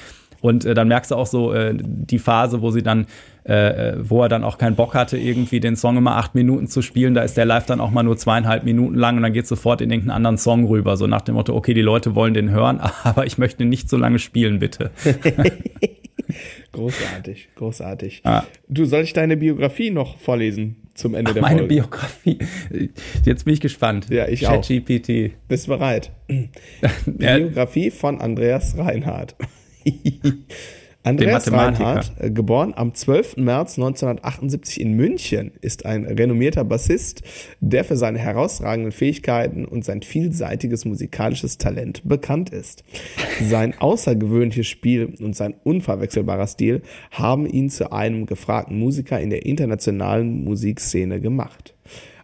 Und äh, dann merkst du auch so äh, die Phase, wo sie dann, äh, äh, wo er dann auch keinen Bock hatte, irgendwie den Song immer acht Minuten zu spielen. Da ist der Live dann auch mal nur zweieinhalb Minuten lang und dann geht sofort in irgendeinen anderen Song rüber. So nach dem Motto, okay, die Leute wollen den hören, aber ich möchte nicht so lange spielen, bitte. großartig, großartig. Ah. Du, soll ich deine Biografie noch vorlesen zum Ende Ach, der meine Folge? Meine Biografie. Jetzt bin ich gespannt. Ja, ich Chat auch. GPT. Bist bereit? Biografie von Andreas Reinhardt. Andreas Reinhardt, äh, geboren am 12. März 1978 in München, ist ein renommierter Bassist, der für seine herausragenden Fähigkeiten und sein vielseitiges musikalisches Talent bekannt ist. Sein außergewöhnliches Spiel und sein unverwechselbarer Stil haben ihn zu einem gefragten Musiker in der internationalen Musikszene gemacht.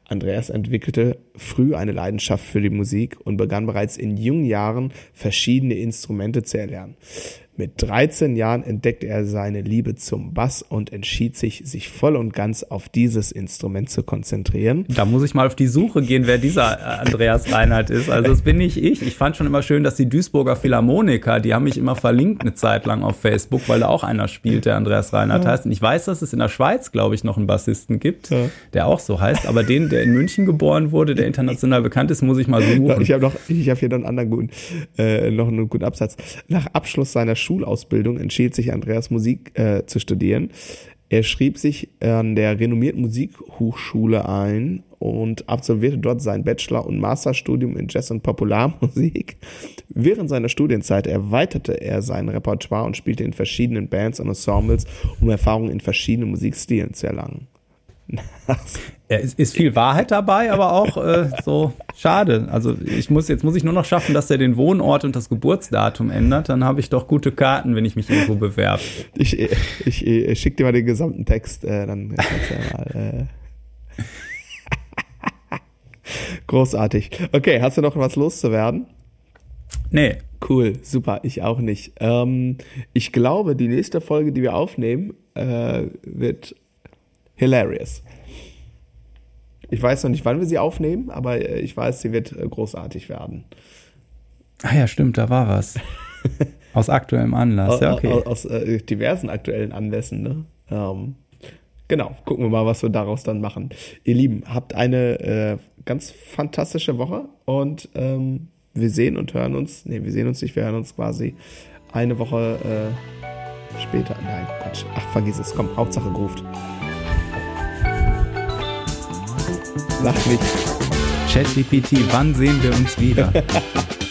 Andreas entwickelte früh eine Leidenschaft für die Musik und begann bereits in jungen Jahren verschiedene Instrumente zu erlernen. Mit 13 Jahren entdeckte er seine Liebe zum Bass und entschied sich, sich voll und ganz auf dieses Instrument zu konzentrieren. Da muss ich mal auf die Suche gehen, wer dieser äh, Andreas Reinhardt ist. Also das bin nicht ich. Ich fand schon immer schön, dass die Duisburger Philharmoniker, die haben mich immer verlinkt eine Zeit lang auf Facebook, weil da auch einer spielt, der Andreas Reinhardt ja. heißt. Und ich weiß, dass es in der Schweiz, glaube ich, noch einen Bassisten gibt, ja. der auch so heißt. Aber den, der in München geboren wurde, der international bekannt ist, muss ich mal suchen. Ich habe noch, ich habe hier noch einen anderen guten, äh, noch einen guten Absatz. Nach Abschluss seiner Schulausbildung entschied sich Andreas Musik äh, zu studieren. Er schrieb sich an der renommierten Musikhochschule ein und absolvierte dort sein Bachelor- und Masterstudium in Jazz- und Popularmusik. Während seiner Studienzeit erweiterte er sein Repertoire und spielte in verschiedenen Bands und Ensembles, um Erfahrungen in verschiedenen Musikstilen zu erlangen. Ja, ist, ist viel Wahrheit dabei, aber auch äh, so schade. Also ich muss jetzt muss ich nur noch schaffen, dass er den Wohnort und das Geburtsdatum ändert. Dann habe ich doch gute Karten, wenn ich mich irgendwo bewerbe. Ich, ich, ich schicke dir mal den gesamten Text, äh, dann kannst du ja mal. Äh. Großartig. Okay, hast du noch was loszuwerden? Nee. Cool, super, ich auch nicht. Ähm, ich glaube, die nächste Folge, die wir aufnehmen, äh, wird hilarious. Ich weiß noch nicht, wann wir sie aufnehmen, aber äh, ich weiß, sie wird äh, großartig werden. Ah ja, stimmt, da war was. aus aktuellem Anlass, ja, okay. Aus, aus äh, diversen aktuellen Anlässen, ne? Ähm, genau, gucken wir mal, was wir daraus dann machen. Ihr Lieben, habt eine äh, ganz fantastische Woche und ähm, wir sehen und hören uns, nee, wir sehen uns nicht, wir hören uns quasi eine Woche äh, später. Nein, Quatsch. Ach, vergiss es, komm, Hauptsache ruft. Lach nicht. ChatGPT, wann sehen wir uns wieder?